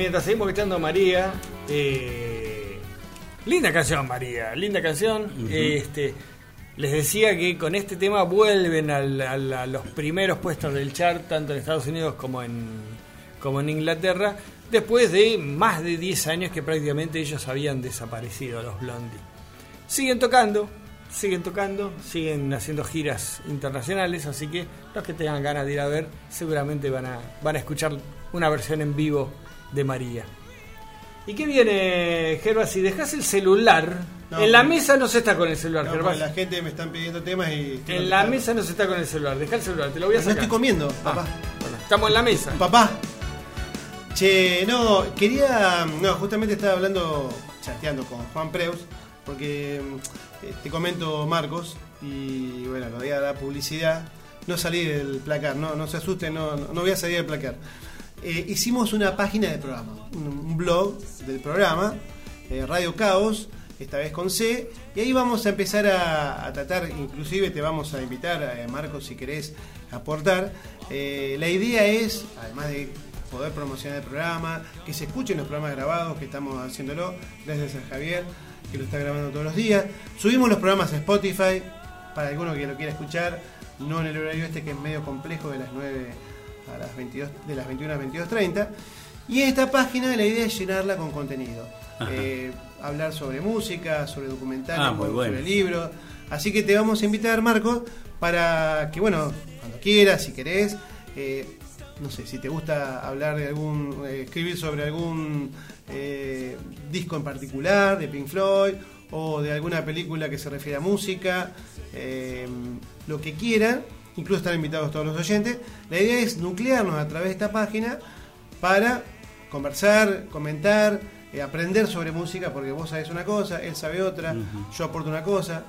mientras seguimos escuchando a María, eh, linda canción María, linda canción. Este, les decía que con este tema vuelven al- al- a los primeros puestos del chart, tanto en Estados Unidos como en, como en Inglaterra, después de más de 10 años que prácticamente ellos habían desaparecido, los Blondie. Siguen tocando, siguen tocando, siguen haciendo giras internacionales, así que los que tengan ganas de ir a ver seguramente van a, van a escuchar una versión en vivo de María. ¿Y qué viene, Gervas? Si dejas el celular, No, en la mesa no se está con el celular, No, Gervas. la gente me están pidiendo temas y. En la mesa no se está con el celular, deja el celular, te lo voy a No sacar. estoy comiendo, Ah, papá. estamos en la mesa. Papá. Che, no, quería. No, justamente estaba hablando, chateando con Juan Preus, porque mm, eh, te comento Marcos, y bueno, lo voy a dar publicidad. No salí del placar, no, no se asusten, no, no, no voy a salir del placar. Eh, hicimos una página del programa, un, blog del programa, eh, Radio Caos, esta vez con C, y ahí vamos a empezar a, tratar, inclusive te vamos a invitar, a Marcos, si querés aportar. Eh, la idea es, además de poder promocionar el programa, que se escuchen los programas grabados, que estamos haciéndolo, gracias a Javier, que lo está grabando todos los días. Subimos los programas a Spotify, para alguno que lo quiera escuchar, no en el horario este que es medio complejo de las 9 a las 22, de las 21 a las 22.30. Y en esta página la idea es llenarla con contenido. Eh, hablar sobre música, sobre documentales, Ah, bueno. sobre libros. Así que te vamos a invitar, Marcos, para que, bueno, cuando quieras, si querés, eh, no sé, si te gusta hablar de algún, eh, escribir sobre algún disco en particular, de Pink Floyd, o de alguna película que se refiere a música, lo que quieran, incluso están invitados todos los oyentes. La idea es nuclearnos a través de esta página para conversar, comentar, eh, aprender sobre música, porque vos sabés una cosa, él sabe otra, yo aporto una cosa.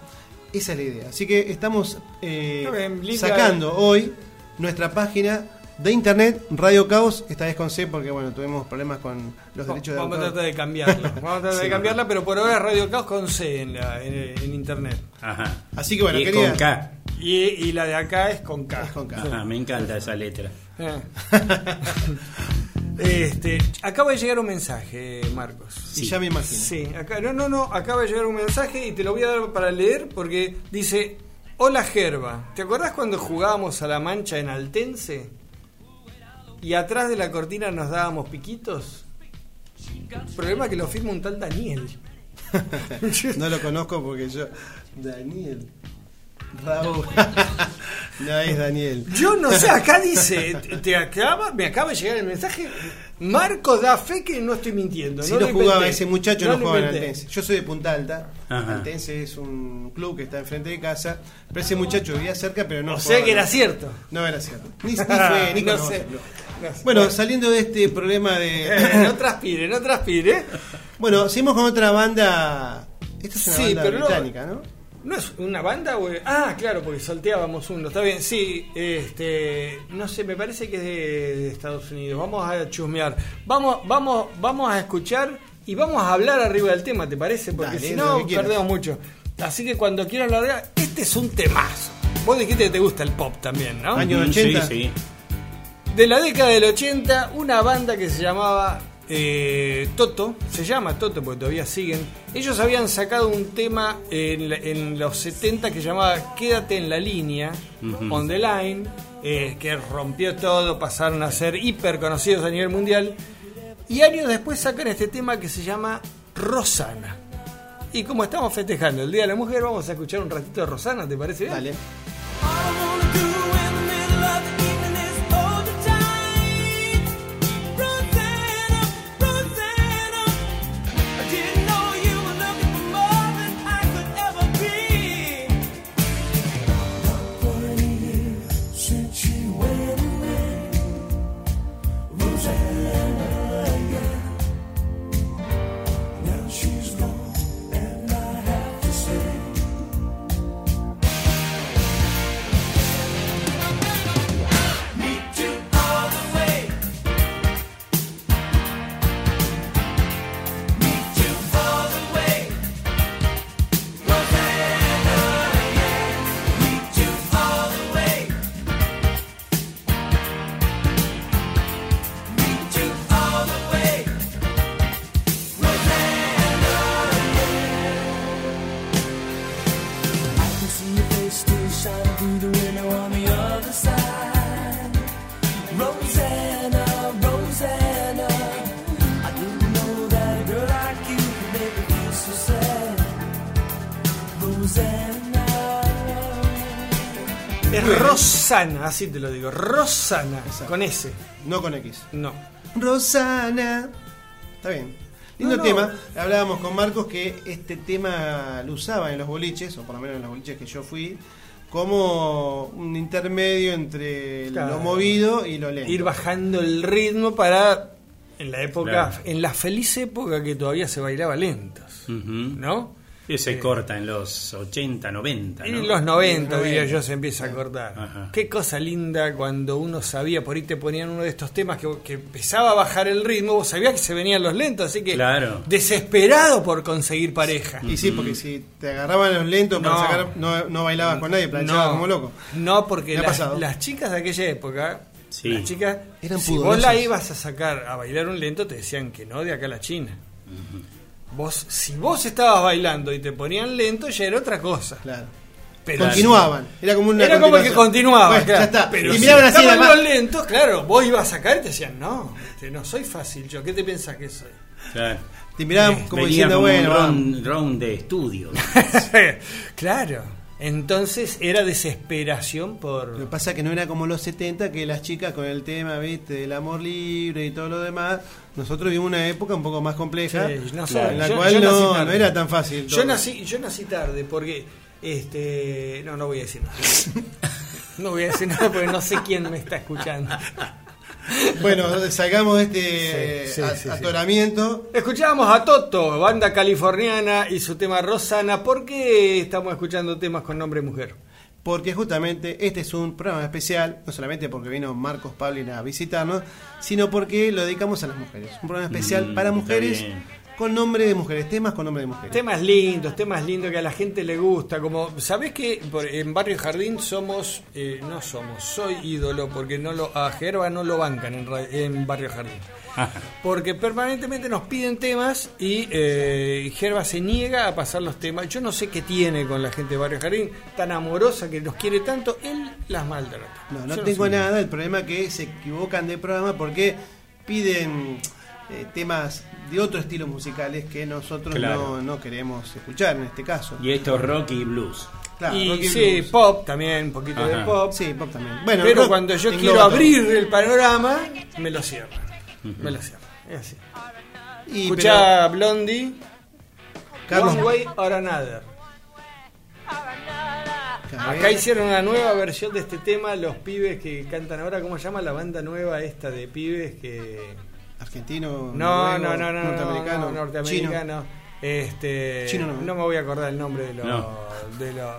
Esa es la idea. Así que estamos eh, bien, sacando hoy nuestra página de internet, Radio Caos, esta vez con C, porque bueno, tuvimos problemas con los derechos de Vamos a autor. tratar de cambiarla. Vamos a tratar de cambiarla, pero por ahora Radio Caos con C en, la- en- en internet. Ajá. Así que bueno, y quería- con K. Y, y la de acá es con K. Es con K. Ajá, me encanta esa letra. Eh. este, acaba de llegar un mensaje, Marcos. Y ya me imagino. Sí, acá, no, no, no, acaba de llegar un mensaje y te lo voy a dar para leer porque dice, hola Gerba, ¿te acordás cuando jugábamos a la mancha en Altense? Y atrás de la cortina nos dábamos piquitos. El problema es que lo firma un tal Daniel. no lo conozco porque yo. Daniel. Raúl. no es Daniel. Yo no sé, acá dice, te- te acaba, me acaba de llegar el mensaje, Marco da fe que no estoy mintiendo. Si no jugaba inventé. ese muchacho, no, jugaba en. Altense. Yo soy de Punta Alta. Ajá. Altense es un club que está enfrente de casa. Pero ese muchacho vivía cerca, pero no O sea que era cierto. No era cierto. Ni, ni fue, ni No sé. Bueno, saliendo de este problema de. no transpire, no transpire. bueno, seguimos con otra banda. Esta es una Sí, banda británica, ¿no? ¿No es una banda? es- Ah, claro, porque salteábamos uno. Está bien, sí. Este, no sé, me parece que es de, de Estados Unidos. Vamos a chusmear. Vamos, vamos, vamos a escuchar y vamos a hablar arriba del tema, ¿te parece? Porque Dale, si no, quieras. perdemos mucho. Así que cuando quieran hablar, este es un temazo. Vos dijiste que te gusta el pop también, ¿no? Año Mm, 80. Sí, sí. De la década del 80, una banda que se llamaba eh, Toto, se llama Toto porque todavía siguen. Ellos habían sacado un tema en, los 70 que llamaba Quédate en la línea, On the Line, eh, que rompió todo, pasaron a ser hiper conocidos a nivel mundial. Y años después sacan este tema que se llama Rosana. Y como estamos festejando el Día de la Mujer, vamos a escuchar un ratito de Rosana, ¿te parece bien? Dale. Rosana, así te lo digo. Rosana, con S. No con X. No. Rosana. Está bien. Lindo No, no. tema. Hablábamos con Marcos que este tema lo usaba en los boliches, o por lo menos en los boliches que yo fui, como un intermedio entre Claro. lo movido y lo lento. Ir bajando el ritmo para. En la época. Claro. En la feliz época que todavía se bailaba lentos. ¿No? Se corta en los 80, 90, Y ¿no? en los 90, Los diría 90. yo, se empieza a cortar. Ajá. Qué cosa linda cuando uno sabía, por ahí te ponían uno de estos temas que, que empezaba a bajar el ritmo, vos sabías que se venían los lentos, así que Claro. desesperado por conseguir pareja. Y sí, porque si te agarraban los lentos para No. sacar, no, no bailabas con nadie, planchabas como loco. No, porque las, chicas de aquella época, Sí. las chicas, Eran si vos pudorosas. la ibas a sacar a bailar un lento, te decían que no, de acá a la China. Vos, si vos estabas bailando y te ponían lento, ya era otra cosa. Claro. Pero Continuaban. Era como una Era como que continuación. continuaba, Bueno, claro. ya está. Pero y si miraban así estaban los lentos, claro, vos ibas a sacar y te decían, no, este, no soy fácil yo, ¿qué te pensás que soy? Claro. Te miraban como Venía diciendo, como bueno, un round, round de estudio. claro. Entonces era desesperación Lo que por... pasa que no era como los 70, que las chicas con el tema, viste, del amor libre y todo lo demás, nosotros vivimos una época un poco más compleja, Sí, no sé, en la yo- cual yo no, era tan fácil. Yo nací, yo nací tarde porque... este No, no voy a decir nada. No voy a decir nada porque no sé quién me está escuchando. Bueno, salgamos de este Sí, sí, a- sí, sí. atoramiento. Escuchábamos a Toto, banda californiana, y su tema Rosana. ¿Por qué estamos escuchando temas con nombre mujer? Porque justamente este es un programa especial, no solamente porque vino Marcos Paulin a visitarnos, sino porque lo dedicamos a las mujeres. Un programa especial Mm, para está mujeres, bien. Con nombre de mujeres, temas con nombre de mujeres. Temas lindos, temas lindos que a la gente le gusta. Como, ¿sabés que en Barrio Jardín somos, eh, no somos, soy ídolo porque no lo, a Gerba no lo bancan en, Barrio Jardín. Porque permanentemente nos piden temas y eh, Gerba se niega a pasar los temas. Yo no sé qué tiene con la gente de Barrio Jardín, tan amorosa que nos quiere tanto, él las maltrata. No, no Yo tengo nada, el problema es que se equivocan de programa porque piden eh, temas de otro estilo musicales que nosotros Claro. no, no queremos escuchar en este caso. Y esto es rock y blues. Claro, y rock y sí, blues. pop también, un poquito de pop. Sí, pop también. Bueno, Pero cuando yo quiero todo. abrir el panorama, me lo cierran. Me lo cierran. Es así. Y, Escucha Blondie, Carlos- One Way or Another. Acá hicieron una nueva versión de este tema, los pibes que cantan ahora, ¿cómo se llama la banda nueva esta de pibes que... Argentino, No, noruego, no, no, no, norteamericano, no, norteamericano. Este, Chino no. no me voy a acordar el nombre de los... No. De los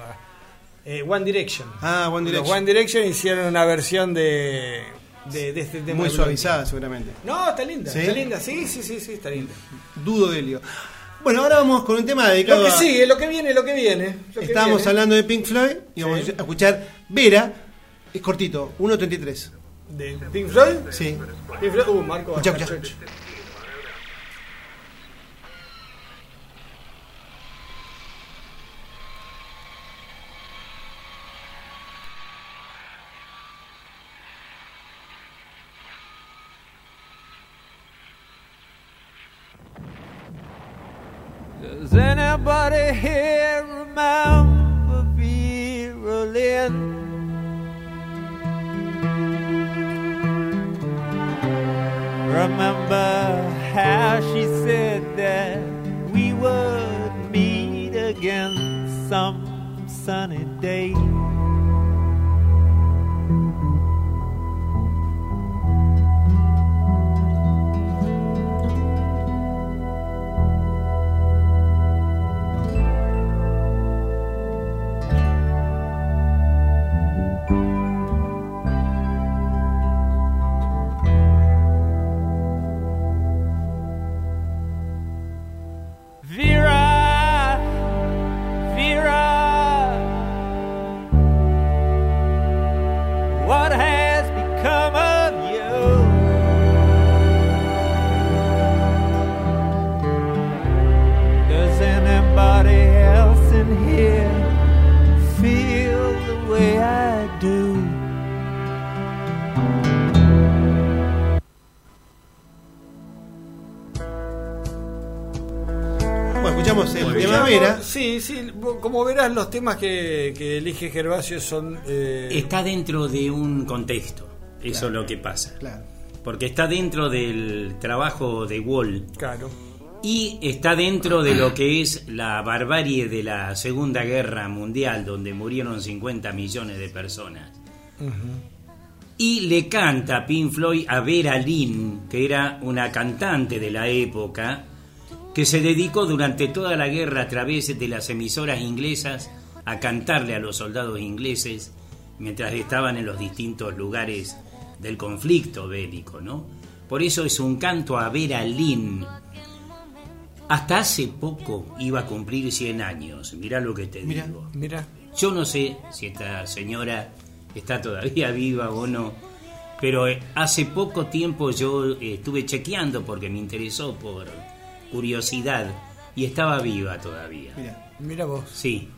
eh, One Direction. Ah, One Los Direction. One Direction hicieron una versión de, de, de este tema. Muy suavizada seguramente. No, está linda, ¿Sí? está linda, sí, sí, sí, sí, está linda. Dudo de Helio. Bueno, ahora vamos con un tema dedicado Lo que sigue, lo que viene, lo que viene. lo que Estábamos viene. hablando de Pink Floyd y vamos Sí. a escuchar Vera. Es cortito, 1.33. ¿De Pink Floyd? Sí. Pink Floyd, uh, Marco Escucha, Bacachach. escucha. Does anybody here remember Vera Lynn? Como verás, los temas que, que elige Gervasio son. eh, Está dentro de un contexto. Eso es lo que pasa. Claro. Porque está dentro del trabajo de Wall Claro. y está dentro de lo que es la barbarie de la Segunda Guerra Mundial, donde murieron 50 millones de personas. Y le canta Pink Floyd a Vera Lynn, que era una cantante de la época, que se dedicó durante toda la guerra a través de las emisoras inglesas a cantarle a los soldados ingleses mientras estaban en los distintos lugares del conflicto bélico, ¿no? Por eso es un canto a Vera Lynn. Hasta hace poco iba a cumplir 100 años, mirá lo que te Mira. digo. Mira. Yo no sé si esta señora está todavía viva o no, pero eh, hace poco tiempo yo eh, estuve chequeando porque me interesó por curiosidad y estaba viva todavía. Mira. Mira vos. Sí,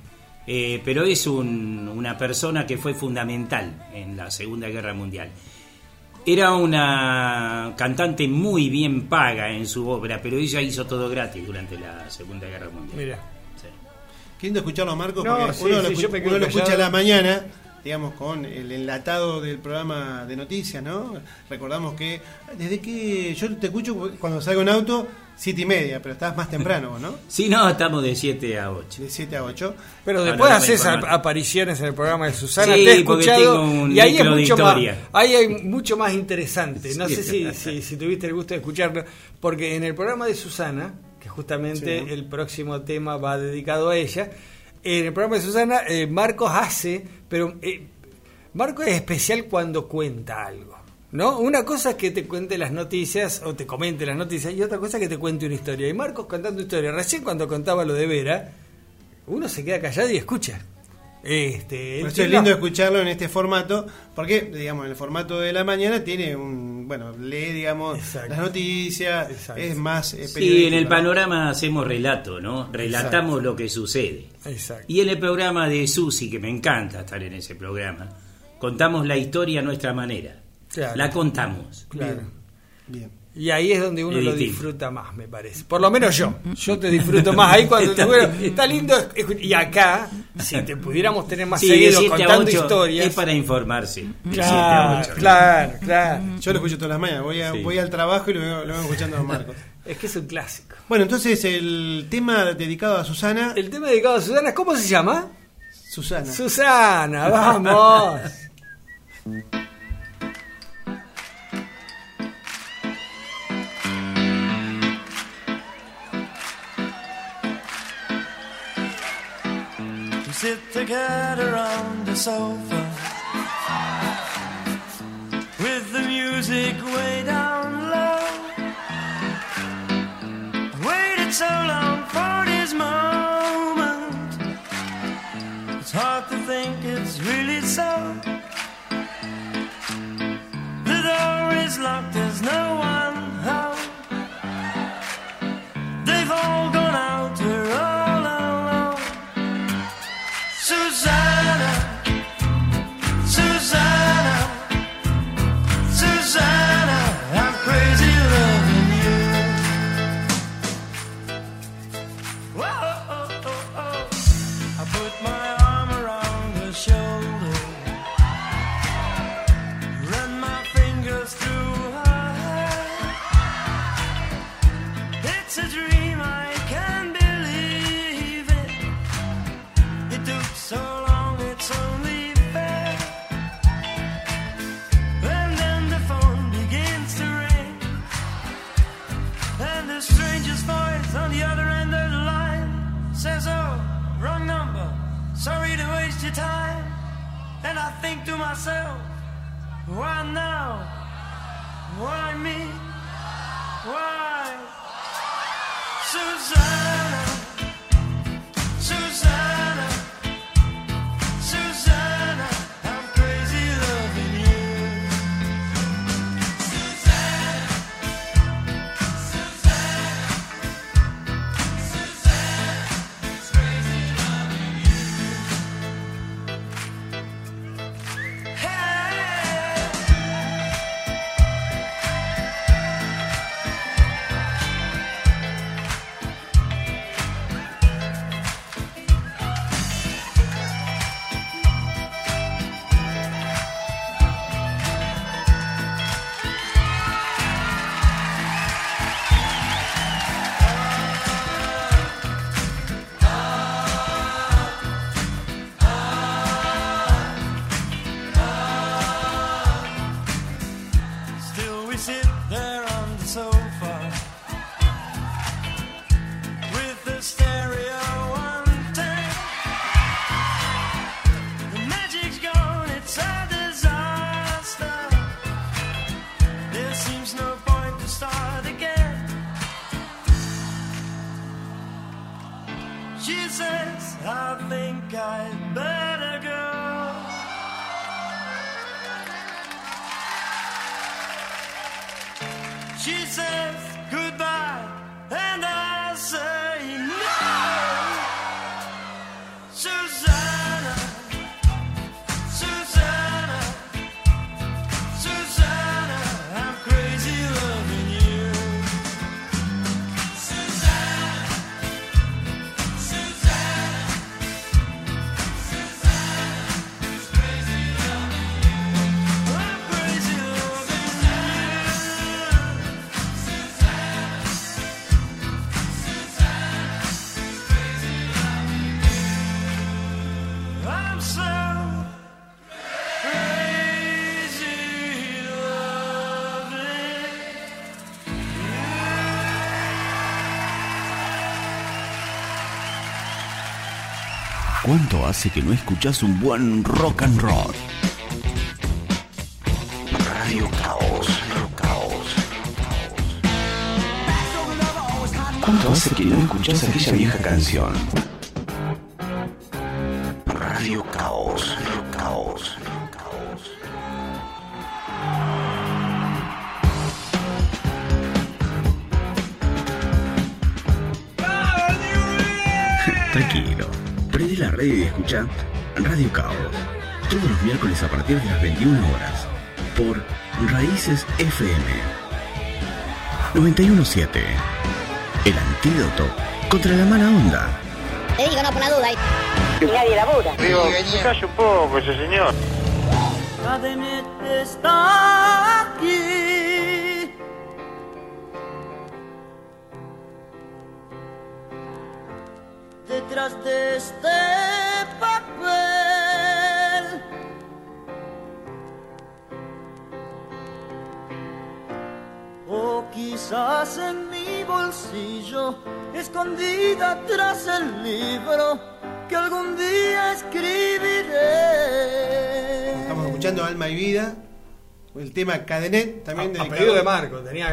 Eh, pero es un- una persona que fue fundamental en la Segunda Guerra Mundial. Era una cantante muy bien paga en su obra, pero ella hizo todo gratis durante la Segunda Guerra Mundial. Mira. Sí. Qué lindo escucharlo a Marcos, No, porque sí, uno, lo, sí, escu- yo me quedo uno lo escucha a la mañana, digamos, con el enlatado del programa de noticias, ¿no? Recordamos que desde que yo te escucho cuando salgo en auto, siete y media, pero estás más temprano, ¿no? Si no, estamos de 7 a 8. De 7 a 8. Pero después no haces apariciones en el programa de Susana, Sí, te he escuchado tengo un y ahí es mucho más, ahí hay mucho más interesante. No Sí. sé si, si, si tuviste el gusto de escucharlo, porque en el programa de Susana, que justamente Sí. el próximo tema va dedicado a ella, en el programa de Susana eh, Marcos hace, pero eh, Marcos es especial cuando cuenta algo. ¿No? Una cosa es que te cuente las noticias o te comente las noticias y otra cosa es que te cuente una historia. Y Marcos contando historia. Recién cuando contaba lo de Vera, uno se queda callado y escucha. Este, eso es lindo escucharlo en este formato, porque, digamos, en el formato de la mañana tiene un, bueno, lee, digamos, Exacto. las noticias, Exacto. es más eh, Sí, en el ¿no? panorama hacemos relato, ¿no? Relatamos lo que sucede. Exacto. Y en el programa de Susi, que me encanta estar en ese programa, contamos la historia a nuestra manera. Claro. La contamos. Claro. Bien. Y ahí es donde uno lo disfruta más, me parece. Por lo menos yo. Yo te disfruto más ahí cuando te Está bueno, está lindo. Y acá, si te pudiéramos tener más Sí, seguido 7 a contando 8 historias. es para informarse. De 7 a Claro, 8. claro, claro. Yo lo escucho todas las mañanas, voy, a- Sí. voy al trabajo y lo vengo, lo vengo escuchando a Marcos. Es que es un clásico. Bueno, entonces el tema dedicado a Susana, El tema dedicado a Susana, ¿cómo se llama? Susana. Susana, vamos. sit together on the sofa with the music way down low. Waited so long for this moment. It's hard to think it's really so. The door is locked, there's no one ¿Cuánto hace que no escuchás un buen rock and roll? Radio Caos. Radio Caos. ¿Cuánto hace que no escuchás aquella vieja canción? Escucha Radio Caos. Todos los miércoles a partir de las 21 horas. Por Raíces FM. 917. El antídoto contra la mala onda. Te digo, no, por la duda. Y nadie labura. Digo, calle un poco ese señor. Cadenet está aquí. Detrás de este escondida tras el libro que algún día escribiré. Estamos escuchando Alma y Vida, el tema Cadenet, también A- a dedicado- pedido de Marco, tenía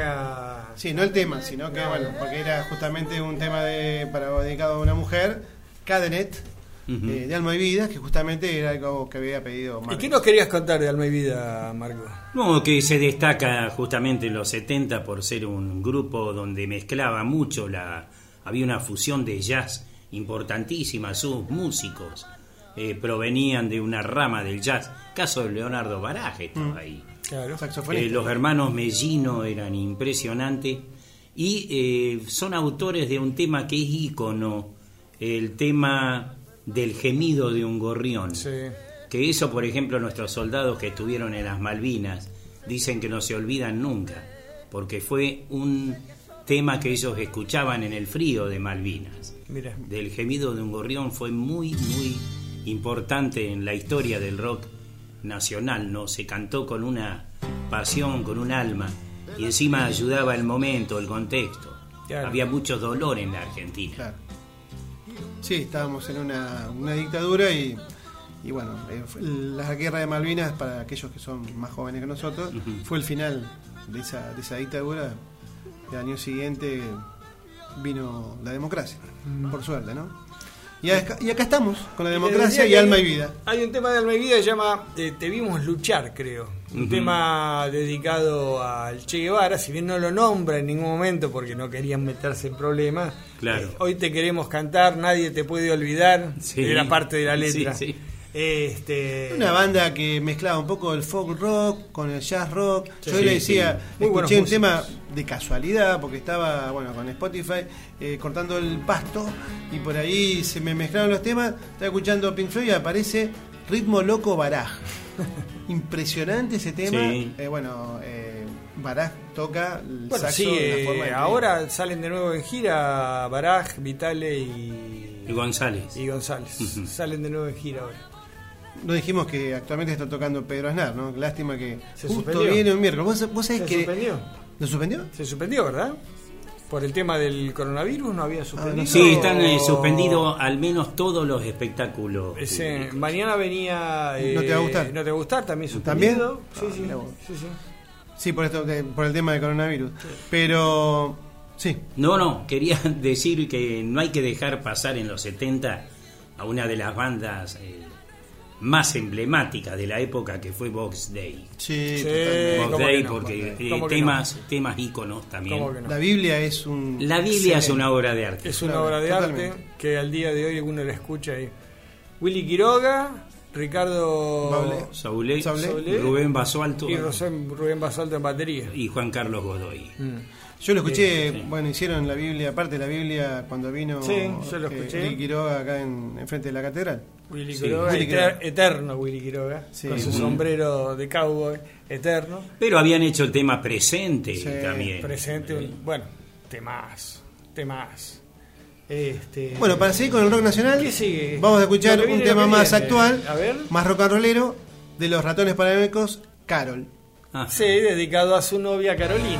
Sí, no el tema, sino que, bueno, porque era justamente un tema de, para dedicado a una mujer, Cadenet, eh, de Alma y Vida, que justamente era algo que había pedido ¿Y Marco. qué nos querías contar de Alma y Vida, Marco? No, que se destaca justamente en los 70 por ser un grupo donde mezclaba mucho la... Había una fusión de jazz importantísima, sus músicos eh, provenían de una rama del jazz. Caso de Leonardo Baraje estaba Mm. ahí. Claro. Eh, los hermanos Mellino eran impresionantes y eh, son autores de un tema que es ícono, el tema del gemido de un gorrión. Que eso, por ejemplo, nuestros soldados que estuvieron en las Malvinas dicen que no se olvidan nunca, porque fue un tema que ellos escuchaban en el frío de Malvinas. Mira. Del gemido de un gorrión fue muy, muy importante en la historia del rock nacional, ¿no? Se cantó con una pasión, con un alma, y encima ayudaba el momento, el contexto. Claro. Había mucho dolor en la Argentina. Claro. Sí, estábamos en una, una dictadura y, y bueno, eh, la guerra de Malvinas, para aquellos que son más jóvenes que nosotros, fue el final de esa, de esa dictadura. El año siguiente vino la democracia, por suerte, ¿no? Y acá, y acá estamos, con la democracia y alma hay- y vida. Hay un tema de Alma y Vida que se llama eh, Te vimos luchar, creo. Un tema dedicado al Che Guevara, si bien no lo nombra en ningún momento porque no querían meterse en problemas. Claro. eh, hoy te queremos cantar, nadie te puede olvidar. Sí. Era parte de la letra. Sí, sí. Este, Una banda que mezclaba un poco el folk rock con el jazz rock. Sí, Yo sí, le decía, sí. Escuché un músicos. tema de casualidad porque estaba, bueno, con Spotify eh, cortando el pasto y por ahí se me mezclaron los temas. Estaba escuchando Pink Floyd y aparece Ritmo Loco Baraj. Impresionante ese tema. Sí. Eh, bueno, eh, Baraj toca el Bueno, saxo sí, de una eh, forma ahora salen de nuevo en gira Baraj, Vitale y, Y González. y González. Salen de nuevo en gira ahora. No dijimos que actualmente está tocando Pedro Aznar, ¿no? Lástima que Se justo suspendió. viene un miércoles. ¿Vos, vos sabés Se que suspendió. ¿Lo suspendió? Se suspendió, ¿verdad? Por el tema del coronavirus no Ah, había suspendido. Sí, están eh, suspendidos al menos todos los espectáculos. Ese, públicos. mañana venía. eh, ¿No te va a gustar? ¿No te va a gustar? También ¿También? suspendido. Sí, Ah, sí, sí, sí. Sí, por, esto, de- por el tema del coronavirus. Pero, sí. No, no, quería decir que no hay que dejar pasar en los 70 a una de las bandas eh, más emblemáticas de la época que fue Box Day. Sí, Sí. Box ¿cómo Day no? porque ¿Cómo que eh, no? temas, temas íconos también. La Biblia es un. La Biblia es una obra de arte. Es una obra de totalmente. arte que al día de hoy uno la escucha ahí. Willy Quiroga, Ricardo Baulé. Saulé, Saulé. Rubén Basualto y Rosén- Rubén Basalto en batería. y Juan Carlos Godoy. Mm. Yo lo escuché, Sí. bueno, hicieron la Biblia, aparte de la Biblia, cuando vino Sí, yo lo eh, escuché. Ricky Quiroga acá en, enfrente de la catedral. Willy Sí, Quiroga, Willy eter- Quiroga. eterno Willy Quiroga, Sí, con su sombrero de cowboy, eterno, Pero habían hecho el tema presente Sí, también. presente, un- bueno, temas, temas. Este, Bueno, para seguir con el rock nacional, ¿Qué sigue? vamos a escuchar un tema más actual, A ver. más rock and rollero, de los ratones paranoicos, Carol. Sí, dedicado a su novia. Carolina,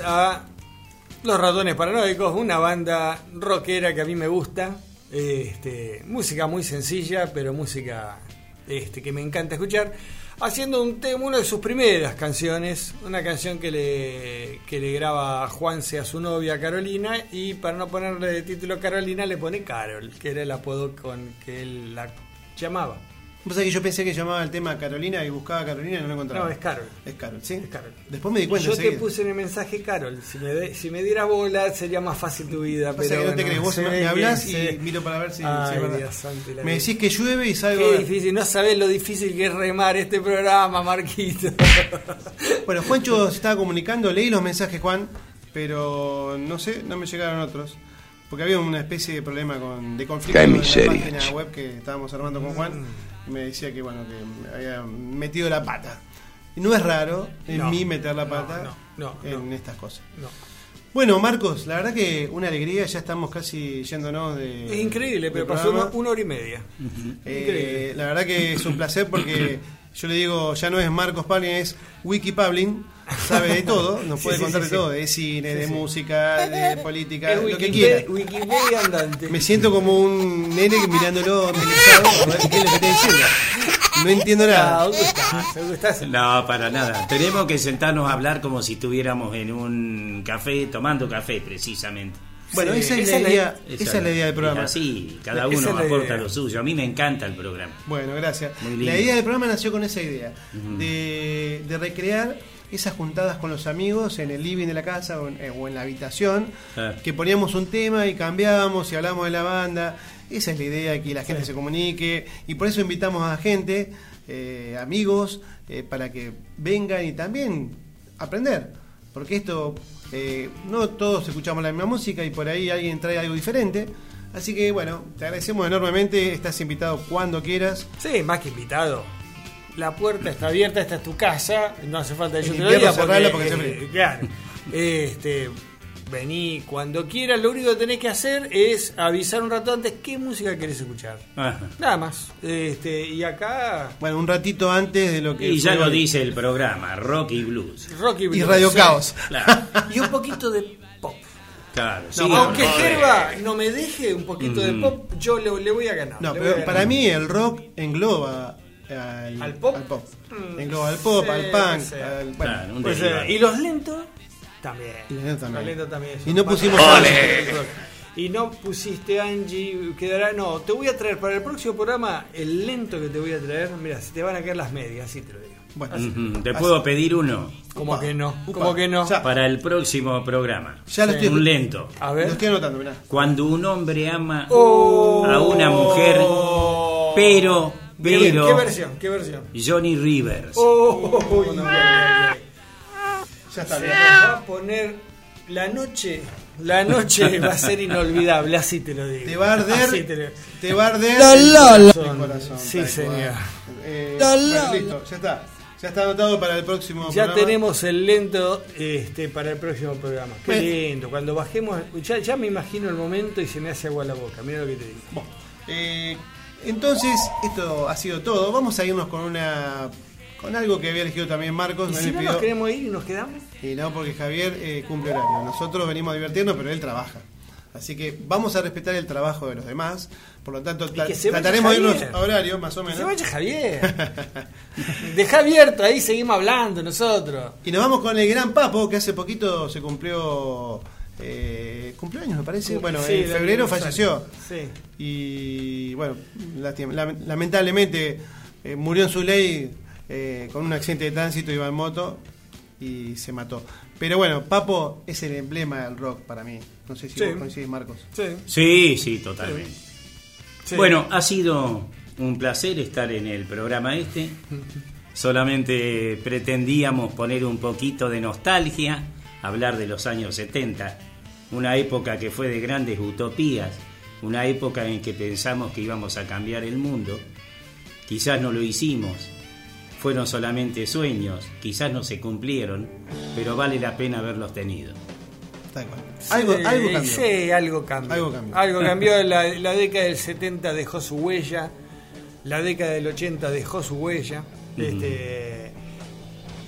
a Los Ratones Paranoicos, una banda rockera que a mí me gusta. Este, música muy sencilla, pero música este, que me encanta escuchar. Haciendo un tema, una de sus primeras canciones, una canción que le, que le graba Juanse a su novia Carolina. Y para no ponerle de título Carolina, le pone Carol, que era el apodo con que él la llamaba. Vos sabés que yo pensé que llamaba el tema Carolina y buscaba a Carolina y no lo encontraba. No, es Carol. Es Carol, ¿sí? Es Carol. Después me di cuenta Yo te puse en el mensaje Carol. Si me, de- si me dieras bola sería más fácil tu vida. Pasa pero que no te crees, vos se me, hablas y miro para ver si, es. Dios Me decís que llueve y salgo. Qué difícil, no sabés lo difícil que es remar este programa, Marquito. Bueno, Juancho se estaba comunicando, leí los mensajes, Juan, pero no sé, no me llegaron otros. Porque había una especie de problema con, de conflicto Qué con la página web que estábamos armando con Juan. Me decía que bueno, que me había metido la pata. Y no es raro en No, mí meter la pata no, no, en estas cosas. No. Bueno, Marcos, la verdad que una alegría, ya estamos casi yéndonos de. Es increíble, pero pasó una, hora y media. Eh, la verdad que es un placer porque yo le digo, ya no es Marcos Pablin, es Wiki Pablin, sabe de todo, nos puede sí, contar sí, de sí. todo, de cine, Sí, de sí. música, de política, Es lo que Wikipedia, quiera. Wikipedia andante. Me siento como un nene mirándolo amenazado a ver qué es lo que está diciendo. No entiendo nada. ¿dónde estás? ¿Dónde estás? No, para nada. Tenemos que sentarnos a hablar como si estuviéramos en un café, tomando café precisamente. Bueno, Sí, esa es esa la es idea, esa es la idea del programa. Sí, cada uno aporta lo suyo. A mí me encanta el programa. Bueno, gracias. Muy lindo. La idea del programa nació con esa idea, de recrear esas juntadas con los amigos en el living de la casa o en, eh, o en la habitación, Claro. que poníamos un tema y cambiábamos y hablábamos de la banda. Esa es la idea, que la gente se comunique y por eso invitamos a gente, eh, amigos, eh, para que vengan y también aprender. Porque esto, no todos escuchamos la misma música y por ahí alguien trae algo diferente. Así que bueno, te agradecemos enormemente, estás invitado cuando quieras. Sí, más que invitado. La puerta está abierta, esta es tu casa, no hace falta que yo te lo diga porque, porque eh, claro. Este, vení cuando quieras, lo único que tenés que hacer es avisar un rato antes qué música querés escuchar. Ajá. Nada más. Este, y acá Bueno, un ratito antes de lo que. Y ya lo dice el programa, Rock y Blues. Rocky Y Blues, Radio sí. Caos. Claro, Y un poquito de pop. claro. sí, Aunque. Gerba no me deje un poquito de Ujú. pop, yo le, le voy a ganar. No, pero ganar. para mí el rock engloba al, ¿Al pop? Mm, Engloba al pop, sí, al punk. sí. al- bueno, Claro, un Pues, derivado. eh, y los lentos también. Y los lentos también. Los lentos también. Y no pusimos Ole. Y no pusiste Angie, quedará. No, te voy a traer para el próximo programa el lento que te voy a traer. Mira, se te van a caer las medias, así te lo digo. Bueno, ¿Te puedo pedir uno? ¿Cómo Upa, que no? ¿Cómo que no? Ya. Para el próximo programa. Ya lo Sí. estoy, Un lento. A lo ver. estoy anotando, mirá. Cuando un hombre ama Oh. a una mujer, pero, ¿Qué, pero, ¿Qué versión? ¿Qué versión? Johnny Rivers. Oh, ay, ay. Ya está, Se va a poner la noche. La noche va a ser inolvidable, así te lo digo. Te va a arder. Te lo- Te va a arder. La, el la, la. corazón, el corazón, Sí, tal señor. Eh, La, bueno, listo, ya está. Ya está anotado para el próximo Ya programa. tenemos el lento este, para el próximo programa. Qué lindo. Cuando bajemos, ya, ya me imagino el momento y se me hace agua la boca. Mira lo que te digo. Bueno, eh, entonces, esto ha sido todo. Vamos a irnos con una con algo que había elegido también Marcos. ¿Y si no pidió- nos queremos ir y nos quedamos? Y no, porque Javier eh, cumple horario. Nosotros venimos a divertirnos, pero él trabaja. Así que vamos a respetar el trabajo de los demás. Por lo tanto, tra- que trataremos de irnos a horario, más o Que menos. se vaya Javier. Deja abierto, ahí seguimos hablando nosotros. Y nos vamos con el gran Papo, que hace poquito se cumplió. Eh, cumpleaños, me parece. Bueno, Sí, en febrero falleció. Sí. Y bueno, lamentablemente eh, murió en su ley eh, con un accidente de tránsito, iba en moto y se mató. Pero bueno, Papo es el emblema del rock para mí. No sé si Sí. vos coincidís, Marcos. Sí. Sí, sí, totalmente. Sí. Bueno, ha sido un placer estar en el programa este. Solamente pretendíamos poner un poquito de nostalgia, hablar de los años 70, una época que fue de grandes utopías, una época en que pensamos que íbamos a cambiar el mundo. Quizás no lo hicimos, fueron solamente sueños, quizás no se cumplieron, pero vale la pena haberlos tenido. Algo, cambió. Sí, algo cambió. Algo cambió. Algo cambió. La, la década del 70 dejó su huella. La década del 80 dejó su huella. este,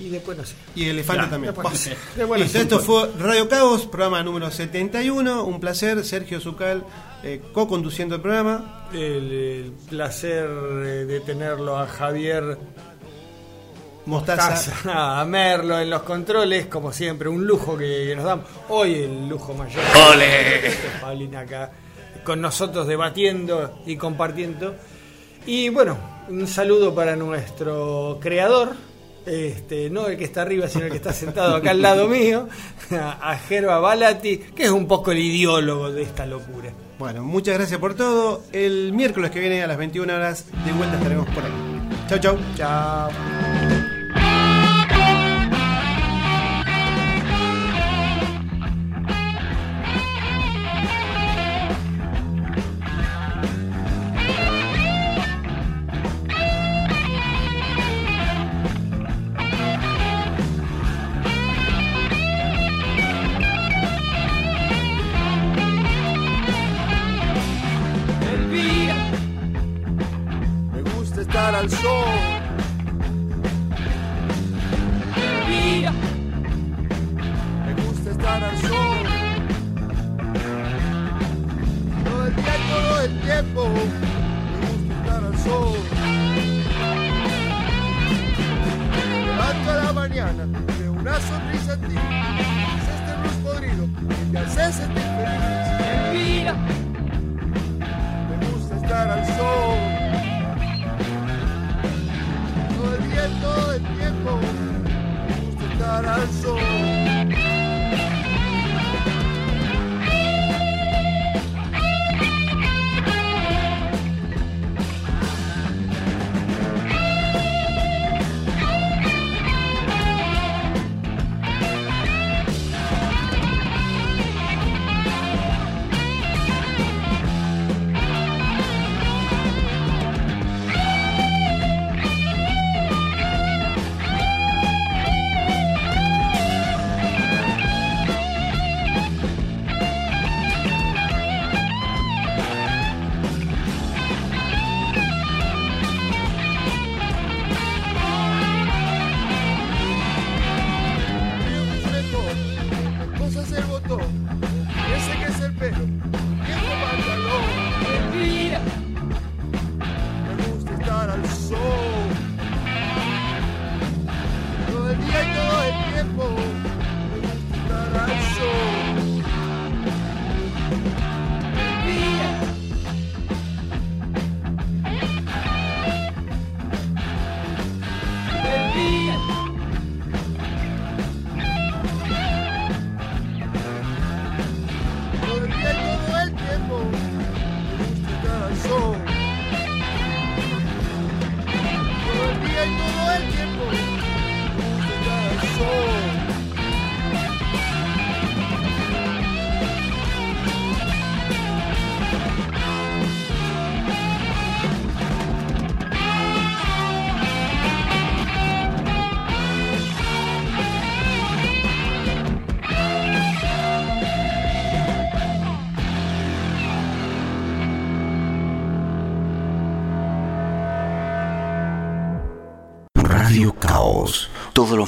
y después no sé. Y Elefante también. Después- después no Listo, sé. esto fue Radio Caos, programa número 71. Un placer, Sergio Zucal, eh, co-conduciendo el programa. El, el placer eh, de tenerlo a Javier Mostaza. Mostaza, a Merlo en los controles, como siempre, un lujo que, que nos damos. Hoy el lujo mayor. ¡Ole! Paulina acá con nosotros debatiendo y compartiendo. Y bueno, un saludo para nuestro creador, este, no el que está arriba, sino el que está sentado acá al lado mío, a Gerba Balati, que es un poco el ideólogo de esta locura. Bueno, muchas gracias por todo. El miércoles que viene a las 21 horas de vuelta estaremos por aquí. Chau, chau. Chao. al. Me gusta estar al sol. Todo el tiempo, todo el tiempo. Me gusta estar al sol. Me levanto a la mañana de una sonrisa en ti. Es este luz podrido que te hace sentir feliz. Me gusta estar al sol. El día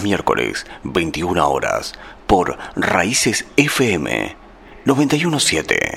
miércoles, 21 horas, por Raíces FM 917.